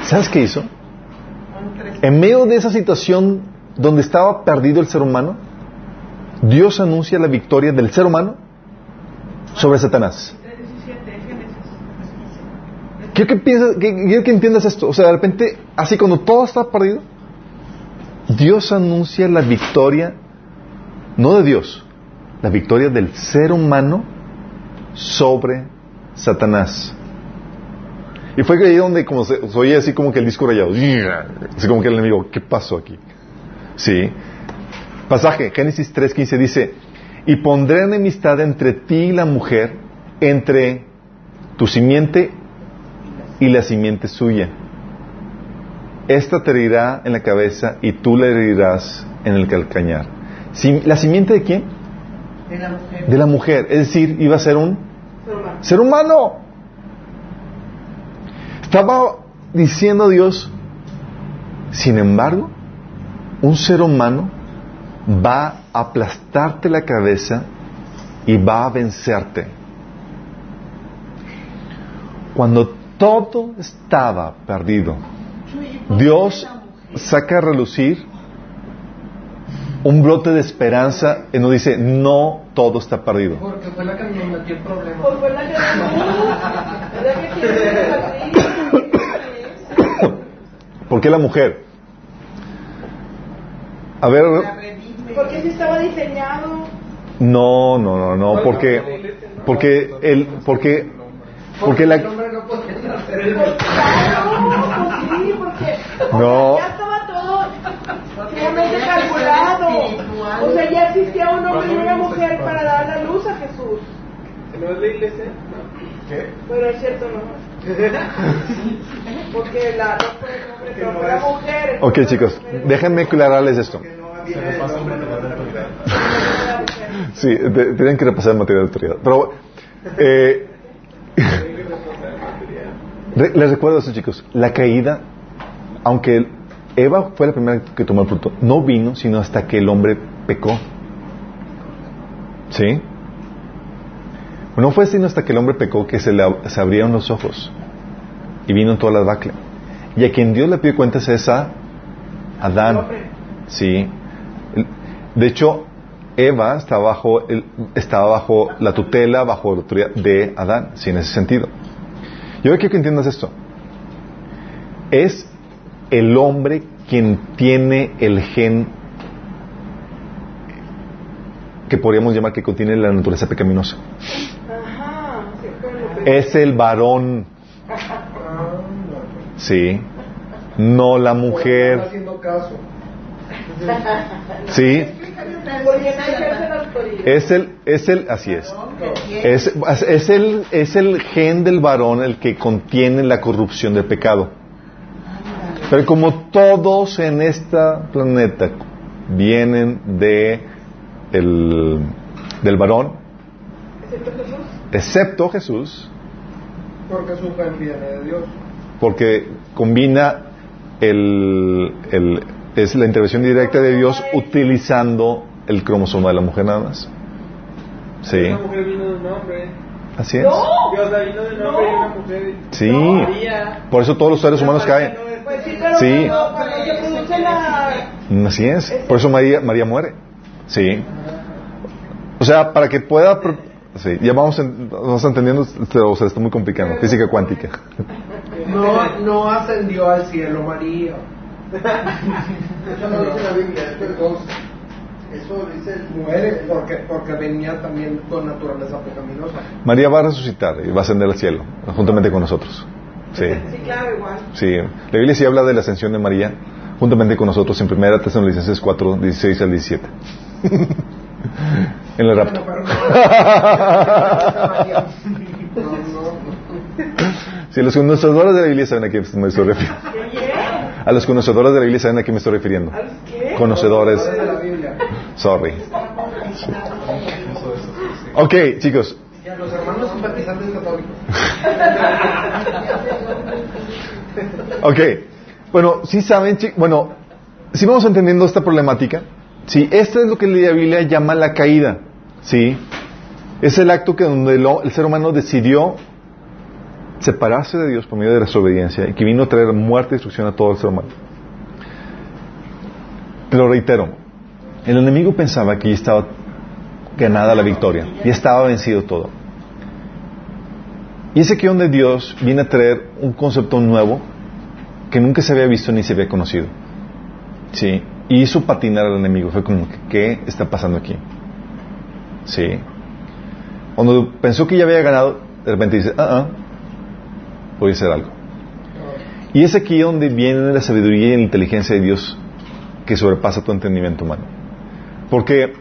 ¿Sabes qué hizo? En medio de esa situación donde estaba perdido el ser humano, Dios anuncia la victoria del ser humano sobre Satanás. 17, Génesis. Quiero que, pienses, que, quiero que entiendas esto. O sea, de repente, así cuando todo está perdido, Dios anuncia la victoria, no de Dios, la victoria del ser humano sobre Satanás. Y fue ahí donde como se, oye así como que el disco rayado. Así como que el enemigo, ¿qué pasó aquí? Sí. Pasaje, Génesis 3.15 dice, y pondré enemistad entre ti y la mujer, entre tu simiente y la simiente suya. Esta te herirá en la cabeza y tú la herirás en el calcañar. ¿La simiente de quién? De la mujer. De la mujer. Es decir, iba a ser un Ser humano. ser humano. Estaba diciendo Dios, sin embargo, un ser humano va a aplastarte la cabeza y va a vencerte. Cuando todo estaba perdido, Dios saca a relucir un brote de esperanza y nos dice, no todo está perdido. Porque fue la que me metió el problema. Pues fue la que ¿Verdad que tiene la ¿Por qué la mujer? A ver. Porque si estaba diseñado. no, no, no, no, porque, porque el, porque, porque El la, hombre no podía hacer el claro, pues sí, porque o No. sea, ya estaba todo sumamente calculado. O sea, ya existía un hombre y una mujer para dar la luz a Jesús. ¿No es la iglesia? Pero es cierto, no. Porque la no fue el hombre, pero fue la mujer. ok chicos, déjenme aclararles esto. El. Sí, tienen que repasar el material de autoridad. Pero, eh, les recuerdo esto, chicos. La caída, aunque Eva fue la primera que tomó el fruto, no vino sino hasta que el hombre pecó. ¿Sí? No fue sino hasta que el hombre pecó que se le se abrieron los ojos y vino toda la debacle. Y a quien Dios le pide cuentas es a Adán. Sí. De hecho, Eva está bajo, el- estaba bajo la tutela, bajo la autoridad de Adán, sí, en ese sentido. Yo quiero que entiendas esto. Es el hombre quien tiene el gen que podríamos llamar que contiene la naturaleza pecaminosa. Ajá, Es el varón, sí, no la Está mujer, haciendo caso. Sí, es el, es el, así es. Es, es el, es el gen del varón el que contiene la corrupción del pecado. Pero como todos en este planeta vienen de el- del varón, ¿Excepto Jesús? Porque su fe viene de Dios. porque combina el, el- es la intervención directa de Dios utilizando el cromosoma de la mujer nada más. Sí, Una mujer vino de un hombre. así es. ¡No! Dios la vino de un hombre y una mujer. Sí. No. Por eso todos los seres humanos caen. Pues sí, pero cuando, la... Así es. Por eso María, María muere. Sí. O sea, para que pueda... Sí, ya vamos, en- vamos entendiendo, o sea, está muy complicado. Física cuántica. No, no ascendió al cielo María. Eso no dice la Biblia, es 12. Eso dice el Muere porque, porque venía también con naturaleza pecaminosa. María va a resucitar y va a ascender al cielo, juntamente con nosotros. Sí. Sí, claro, igual. Sí. La Biblia sí habla de la ascensión de María, juntamente con nosotros en 1 Tesalonicenses 4, 16 al 17. en el rapto. Bueno, pero no, no, no. Si los conocedores de la Biblia saben a qué me estoy refiriendo. A los conocedores de la Biblia saben a qué me estoy refiriendo. ¿A qué? Conocedores. Sorry. Ok, chicos. Los hermanos simpatizantes católicos. Ok. Bueno, si saben, bueno, si vamos entendiendo esta problemática, sí, esto es lo que la Biblia llama la caída, sí. Es el acto que donde lo- el ser humano decidió separarse de Dios por medio de la desobediencia y que vino a traer muerte y destrucción a todo el ser humano. Te lo reitero, el enemigo pensaba que ya estaba ganada la victoria, ya estaba vencido todo. Y es aquí donde Dios viene a traer un concepto nuevo que nunca se había visto ni se había conocido. Sí. Y hizo patinar al enemigo. Fue como, que, ¿qué está pasando aquí? Sí. Cuando pensó que ya había ganado, de repente dice, ah, ah, voy a hacer algo. Y es aquí donde viene la sabiduría y la inteligencia de Dios que sobrepasa tu entendimiento humano. Porque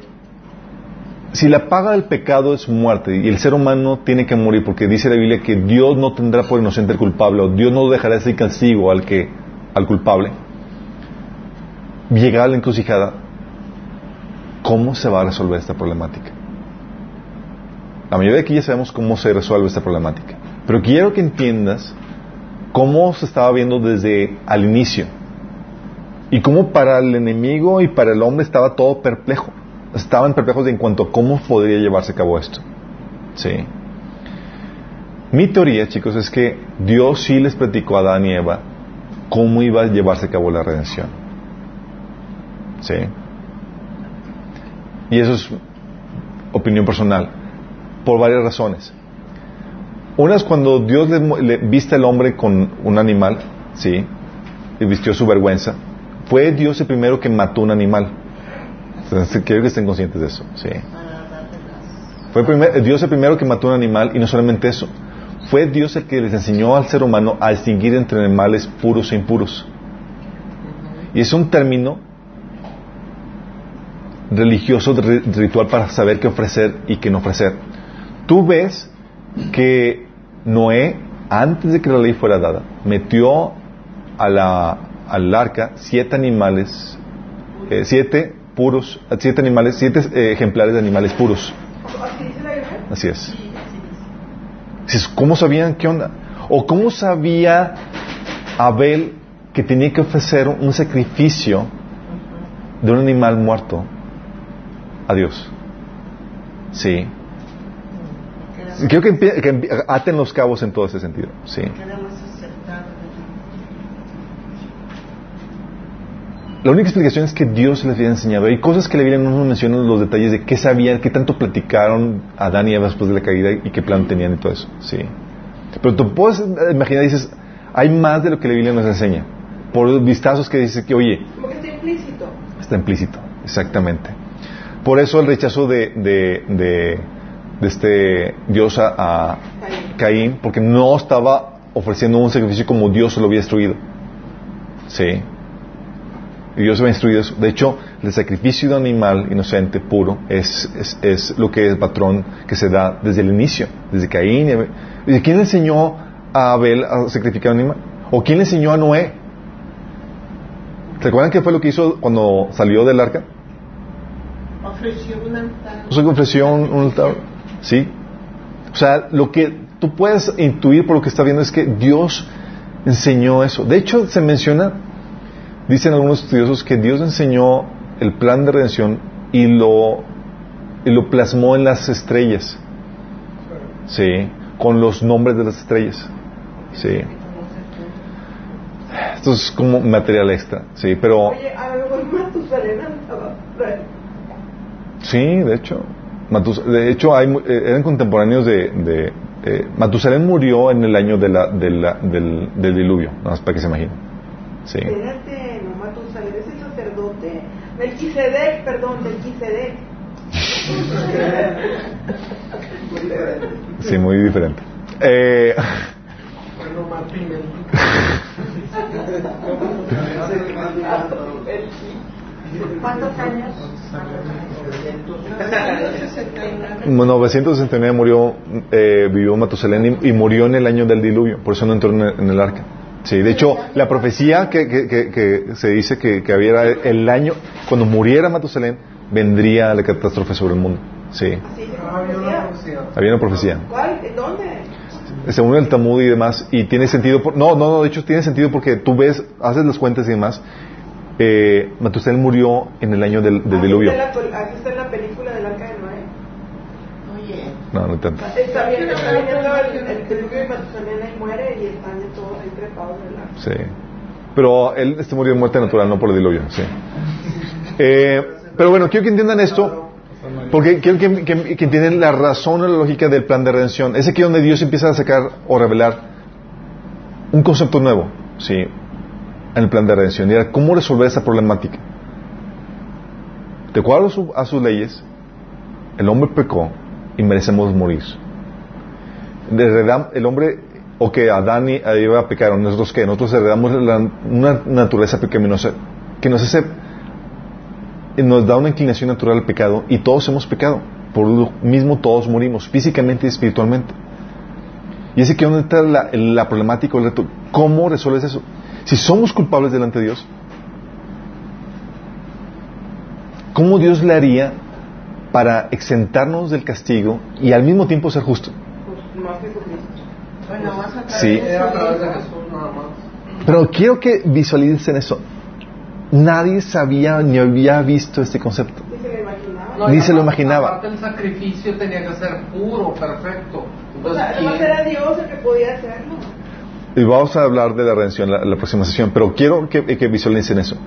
si la paga del pecado es muerte y el ser humano tiene que morir porque dice la Biblia que Dios no tendrá por inocente al culpable o Dios no dejará ese castigo al que al culpable llegar a la encrucijada ¿cómo se va a resolver esta problemática? La mayoría de aquí ya sabemos cómo se resuelve esta problemática pero quiero que entiendas cómo se estaba viendo desde al inicio y cómo para el enemigo y para el hombre estaba todo perplejo estaban perplejos en cuanto a cómo podría llevarse a cabo esto. Sí. Mi teoría, chicos, es que Dios sí les platicó a Adán y Eva cómo iba a llevarse a cabo la redención. Sí. Y eso es opinión personal, por varias razones. Una es cuando Dios le, viste al hombre con un animal, sí, y vistió su vergüenza. Fue Dios el primero que mató un animal. Quiero que estén conscientes de eso. Sí. Fue Dios el primero que mató un animal y no solamente eso. Fue Dios el que les enseñó al ser humano a distinguir entre animales puros e impuros. Y es un término religioso, ri- ritual para saber qué ofrecer y qué no ofrecer. Tú ves que Noé, antes de que la ley fuera dada, metió a la, al arca siete animales, eh, siete puros, siete animales, siete eh, ejemplares de animales puros. ¿Así es. ¿Cómo sabían qué onda? ¿O cómo sabía Abel que tenía que ofrecer un sacrificio de un animal muerto a Dios? Sí. Quiero que, que aten los cabos en todo ese sentido. Sí. La única explicación es que Dios les había enseñado. Hay cosas que la Biblia no nos menciona los detalles de qué sabían, qué tanto platicaron Adán y Eva después de la caída y qué plan tenían y todo eso. Sí. Pero tú puedes imaginar, dices, hay más de lo que la Biblia nos enseña. Por vistazos que dice que, oye, está implícito. está implícito. Exactamente. Por eso el rechazo de, de, de, de este Dios a, a Caín. Porque no estaba ofreciendo un sacrificio como Dios lo había instruido. Sí. Y Dios había instruido eso. De hecho, el sacrificio de un animal inocente, puro, es, es, es lo que es patrón que se da desde el inicio, desde Caín. y Abel. ¿Y quién le enseñó a Abel a sacrificar un animal? ¿O quién le enseñó a Noé? ¿Se acuerdan qué fue lo que hizo cuando salió del arca? Ofreció un altar. O sea, que ofreció un altar. ¿Sí? O sea, lo que tú puedes intuir por lo que está viendo es que Dios enseñó eso. De hecho, se menciona, dicen algunos estudiosos, que Dios enseñó el plan de redención y lo, y lo plasmó en las estrellas. Sí, con los nombres de las estrellas. Sí. Esto es como material extra. Sí, pero... Sí, de hecho. Matus- de hecho, hay, mu- eh, eran contemporáneos de... de eh, Matusalén murió en el año de la, de la- del, del diluvio, nada más para que se imaginen. Sí. Espérate, no Matusalén es el sacerdote. Melquisedec, perdón, Melquisedec. Sí, muy diferente. Eh, Bueno, Martín, ¿Cuántos años? 69. 969 murió, eh, vivió Matusalén y, y murió en el año del diluvio, por eso no entró en el, en el arca. Sí, de hecho, la profecía que, que- que- que se dice que, que había el año, cuando muriera Matusalén, vendría la catástrofe sobre el mundo. Sí, había una profecía. ¿Cuál? ¿En dónde? según el Talmud y demás, y tiene sentido, por- no, no, no, de hecho tiene sentido porque tú ves, haces las cuentas y demás, eh, Matusalén murió en el año del, del Aquí diluvio. está la Aquí está la película del Arca de Noé. Oye, No, no tanto. Está bien, está viendo el, el diluvio de Matusalén ahí muere y están de todos ahí trepados en el arca. Sí. Pero él este murió de muerte natural, no por el diluvio, sí. Eh, pero bueno, quiero que entiendan esto, porque quiero que, que- que entiendan la razón o la lógica del plan de redención. Es aquí donde Dios empieza a sacar o revelar un concepto nuevo, sí, en el plan de redención. Era cómo resolver esa problemática. De acuerdo a, su- a sus leyes, el hombre pecó y merecemos morir. El hombre, o que Adán y Eva pecaron, nosotros que nosotros heredamos la- una naturaleza pecaminosa que nos hace, nos da una inclinación natural al pecado y todos hemos pecado. Por lo mismo todos morimos, físicamente y espiritualmente. Y es aquí donde está la, la problemática, el reto. ¿Cómo resuelves eso? Si somos culpables delante de Dios, ¿cómo Dios le haría para exentarnos del castigo y al mismo tiempo ser justo? Pues más bueno, Sí. de Era a su través de hijo. Jesús nada más. Pero quiero que visualicen eso. Nadie sabía ni había visto este concepto. Ni se lo imaginaba. No, Ni se lo imaginaba. Aparte el sacrificio tenía que ser puro, perfecto. O Entonces, sea, además ¿quién- era Dios el que podía hacerlo. Y vamos a hablar de la redención la, la próxima sesión, pero quiero que, que visualicen eso.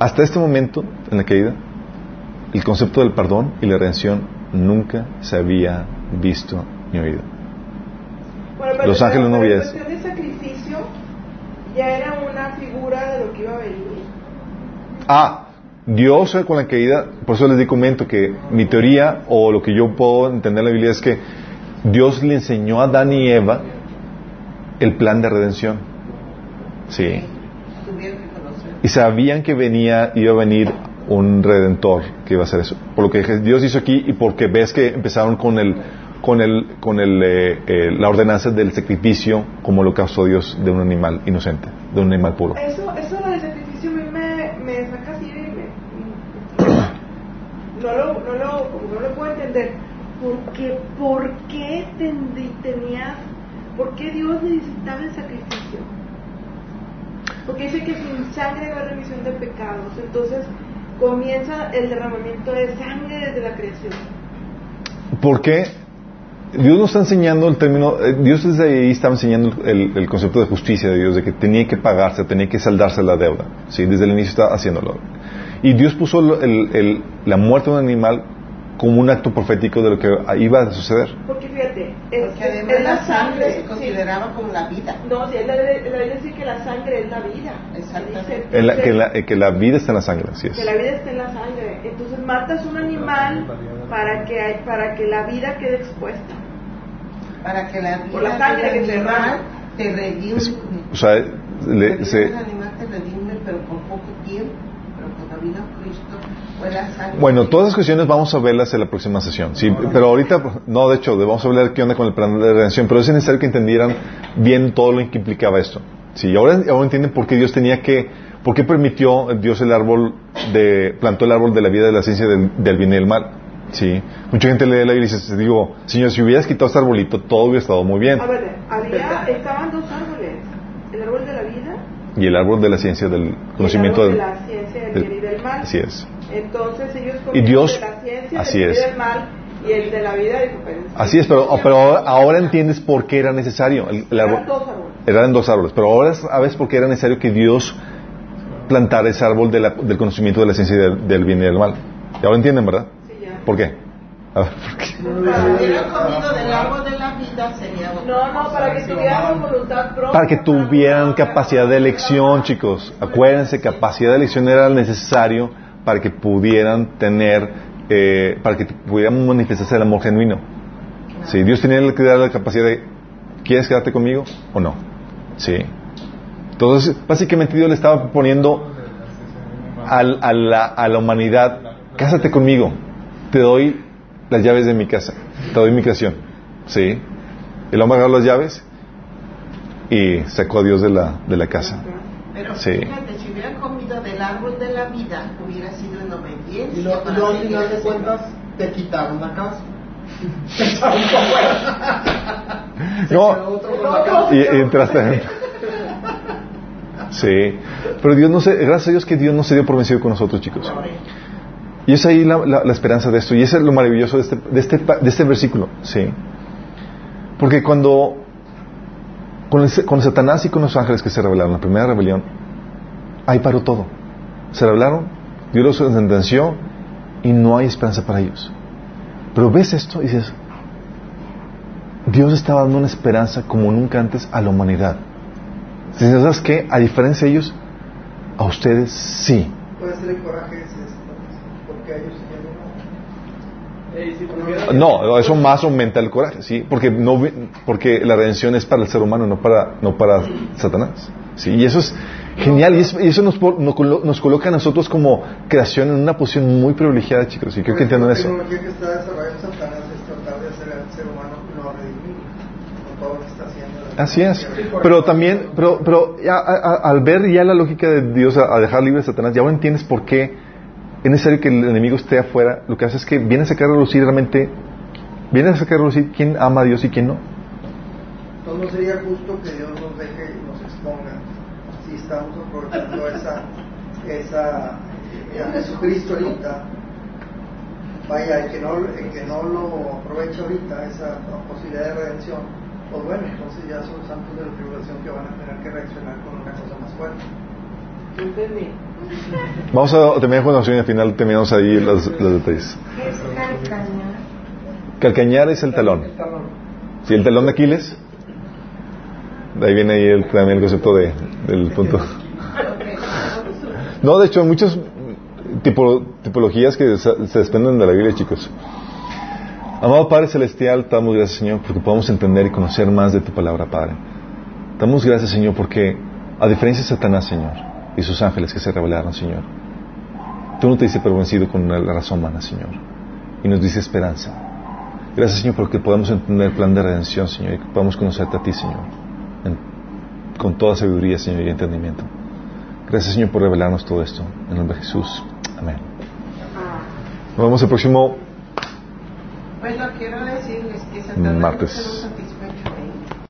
Hasta este momento, en la caída, el concepto del perdón y la redención nunca se había visto ni oído. Bueno, Los ángeles no cuestión de sacrificio, ya era una figura de lo que iba a venir. Ah, Dios con la caída, por eso les di comento que mi teoría o lo que yo puedo entender en la Biblia es que Dios le enseñó a Adán y Eva el plan de redención. Sí. Y sabían que venía, iba a venir un redentor que iba a hacer eso. Por lo que Dios hizo aquí y porque ves que empezaron con el, con el, con el, eh, eh, la ordenanza del sacrificio como lo causó Dios de un animal inocente, de un animal puro. Eso, eso del sacrificio a mí me, me saca así me- no, lo, no, lo, no lo puedo entender. Porque, ¿Por qué tendrí- tenías... ¿Por qué Dios necesitaba el sacrificio? Porque dice que sin sangre hay remisión de pecados. Entonces comienza el derramamiento de sangre desde la creación. Porque Dios nos está enseñando el término, eh, Dios desde ahí estaba enseñando el, el concepto de justicia de Dios, de que tenía que pagarse, tenía que saldarse la deuda. ¿sí? Desde el inicio está haciéndolo. Y Dios puso el- el- la muerte de un animal como un acto profético de lo que iba a suceder. Porque fíjate, es, Porque además es la sangre se sí. consideraba como la vida. No, si la, la Biblia dice que la sangre es la vida. Exactamente. Dice, la- que, la, eh, que la vida está en la sangre, así es. que la vida está en la sangre. Entonces matas un animal para que, hay- para que la vida quede expuesta. Para que la vida Por la sangre que del se animal te redime. Es- o sea, La le- vida se- del animal te redime, pero por poco tiempo. Pero cuando vino Cristo, fue la sangre. Bueno, todas las cuestiones vamos a verlas en la próxima sesión. Sí, pero ahorita, no, de hecho, vamos a ver qué onda con el plan de redención, pero es necesario que entendieran bien todo lo que implicaba esto. Sí, ahora, ahora entienden por qué Dios tenía que, ¿Por qué permitió Dios el árbol de, plantó el árbol de la vida de la ciencia del, del bien y del mal? Sí. Mucha gente lee la Biblia y dice, digo, Señor, si hubieras quitado este arbolito, todo hubiera estado muy bien. A ver, había, estaban dos árboles, el árbol de la vida Y el árbol de la ciencia del y conocimiento el del... árbol de la ciencia del bien y del mal. Así es. Entonces ellos Y Dios- de la ciencia así es. y del mal y el de la vida Así es, pero, pero ahora, ahora entiendes por qué era necesario. El, el árbol, eran dos árboles. eran dos árboles, pero ahora sabes por qué era necesario que Dios plantara ese árbol de la- del conocimiento de la ciencia del, del bien y del mal. ¿Ya lo entienden, verdad? Sí, ya. ¿Por qué? A ver, ¿por qué? Si hubieran comido del árbol de la vida sería otra No, no, para que tuvieran voluntad propia. Para que tuvieran capacidad de elección, chicos. Acuérdense, capacidad de elección era necesario para que pudieran tener, eh, para que pudieran manifestarse el amor genuino. Sí, Dios tenía que dar la capacidad de, ¿quieres quedarte conmigo o no? Sí. Entonces, básicamente Dios le estaba poniendo al- a, la, a la humanidad, cásate conmigo, te doy las llaves de mi casa, te doy mi creación. Sí. El hombre agarró las llaves y sacó a Dios de la, de la casa. Pero Sí. fíjate, si hubieran comido del árbol de la vida, hubiera sido en obediencia. Y luego al final de cuentas te quitaron la casa. Te echaron para No. Y, y entraste. Sí. Pero Dios no se, gracias a Dios que Dios no se dio por vencido con nosotros, chicos. Y es ahí la, la- la esperanza de esto. Y eso es lo maravilloso de este, de este, pa- de este versículo. Sí. Porque cuando, con, el- con Satanás y con los ángeles que se rebelaron, la primera rebelión, ahí paró todo. Se rebelaron, Dios los sentenció y no hay esperanza para ellos. Pero ves esto y dices, Dios estaba dando una esperanza como nunca antes a la humanidad. ¿Sabes qué? A diferencia de ellos, a ustedes sí. Puede ser el coraje ese, porque a ellos ya no. No, eso más aumenta el coraje, sí, porque no porque la redención es para el ser humano, no para no para Satanás. Sí, y eso es genial y, es- y eso nos, nos colo- nos coloca a nosotros como creación en una posición muy privilegiada, chicos, y creo que entiendan La eso. tecnología que está desarrollando Satanás es tratar de hacer al ser humano no redimible con todo lo que está haciendo. Así es. Pero también, pero, pero ya, a- a- al ver ya la lógica de Dios a, a dejar libre a Satanás, ya ahora entiendes por qué es necesario que el enemigo esté afuera. Lo que hace es que viene a sacar a lucir realmente, viene a sacar a lucir quién ama a Dios y quién no. Entonces no sería justo que Dios nos deje y nos exponga si estamos aprovechando esa, esa eh, a Jesucristo ahorita. Vaya, el que, no, el que no lo aprovecha ahorita, esa posibilidad de redención, pues bueno, entonces ya son santos de la tribulación que van a tener que reaccionar con una cosa más fuerte. Entendí. Vamos a terminar con la oración y al final terminamos ahí los, los detalles. ¿Qué es calcañar? Calcañar es el talón. El talón. Si el talón de Aquiles, ahí viene ahí el, también el concepto de, del punto. No, de hecho, hay muchas tipo- tipologías que se, desprenden de la Biblia, chicos. Amado Padre Celestial, te damos gracias, Señor, porque podamos entender y conocer más de tu palabra, Padre. Te damos gracias, Señor, porque a diferencia de Satanás, Señor, y sus ángeles que se rebelaron, Señor, tú no te dices pervencido con la razón humana, Señor, y nos dice esperanza. Gracias, Señor, porque podamos entender el plan de redención, Señor, y que podamos conocerte a ti, Señor, en- con toda sabiduría, Señor, y entendimiento. Gracias, Señor, por revelarnos todo esto. En el nombre de Jesús. Amén. Nos vemos el próximo Bueno, quiero decirles que Martes.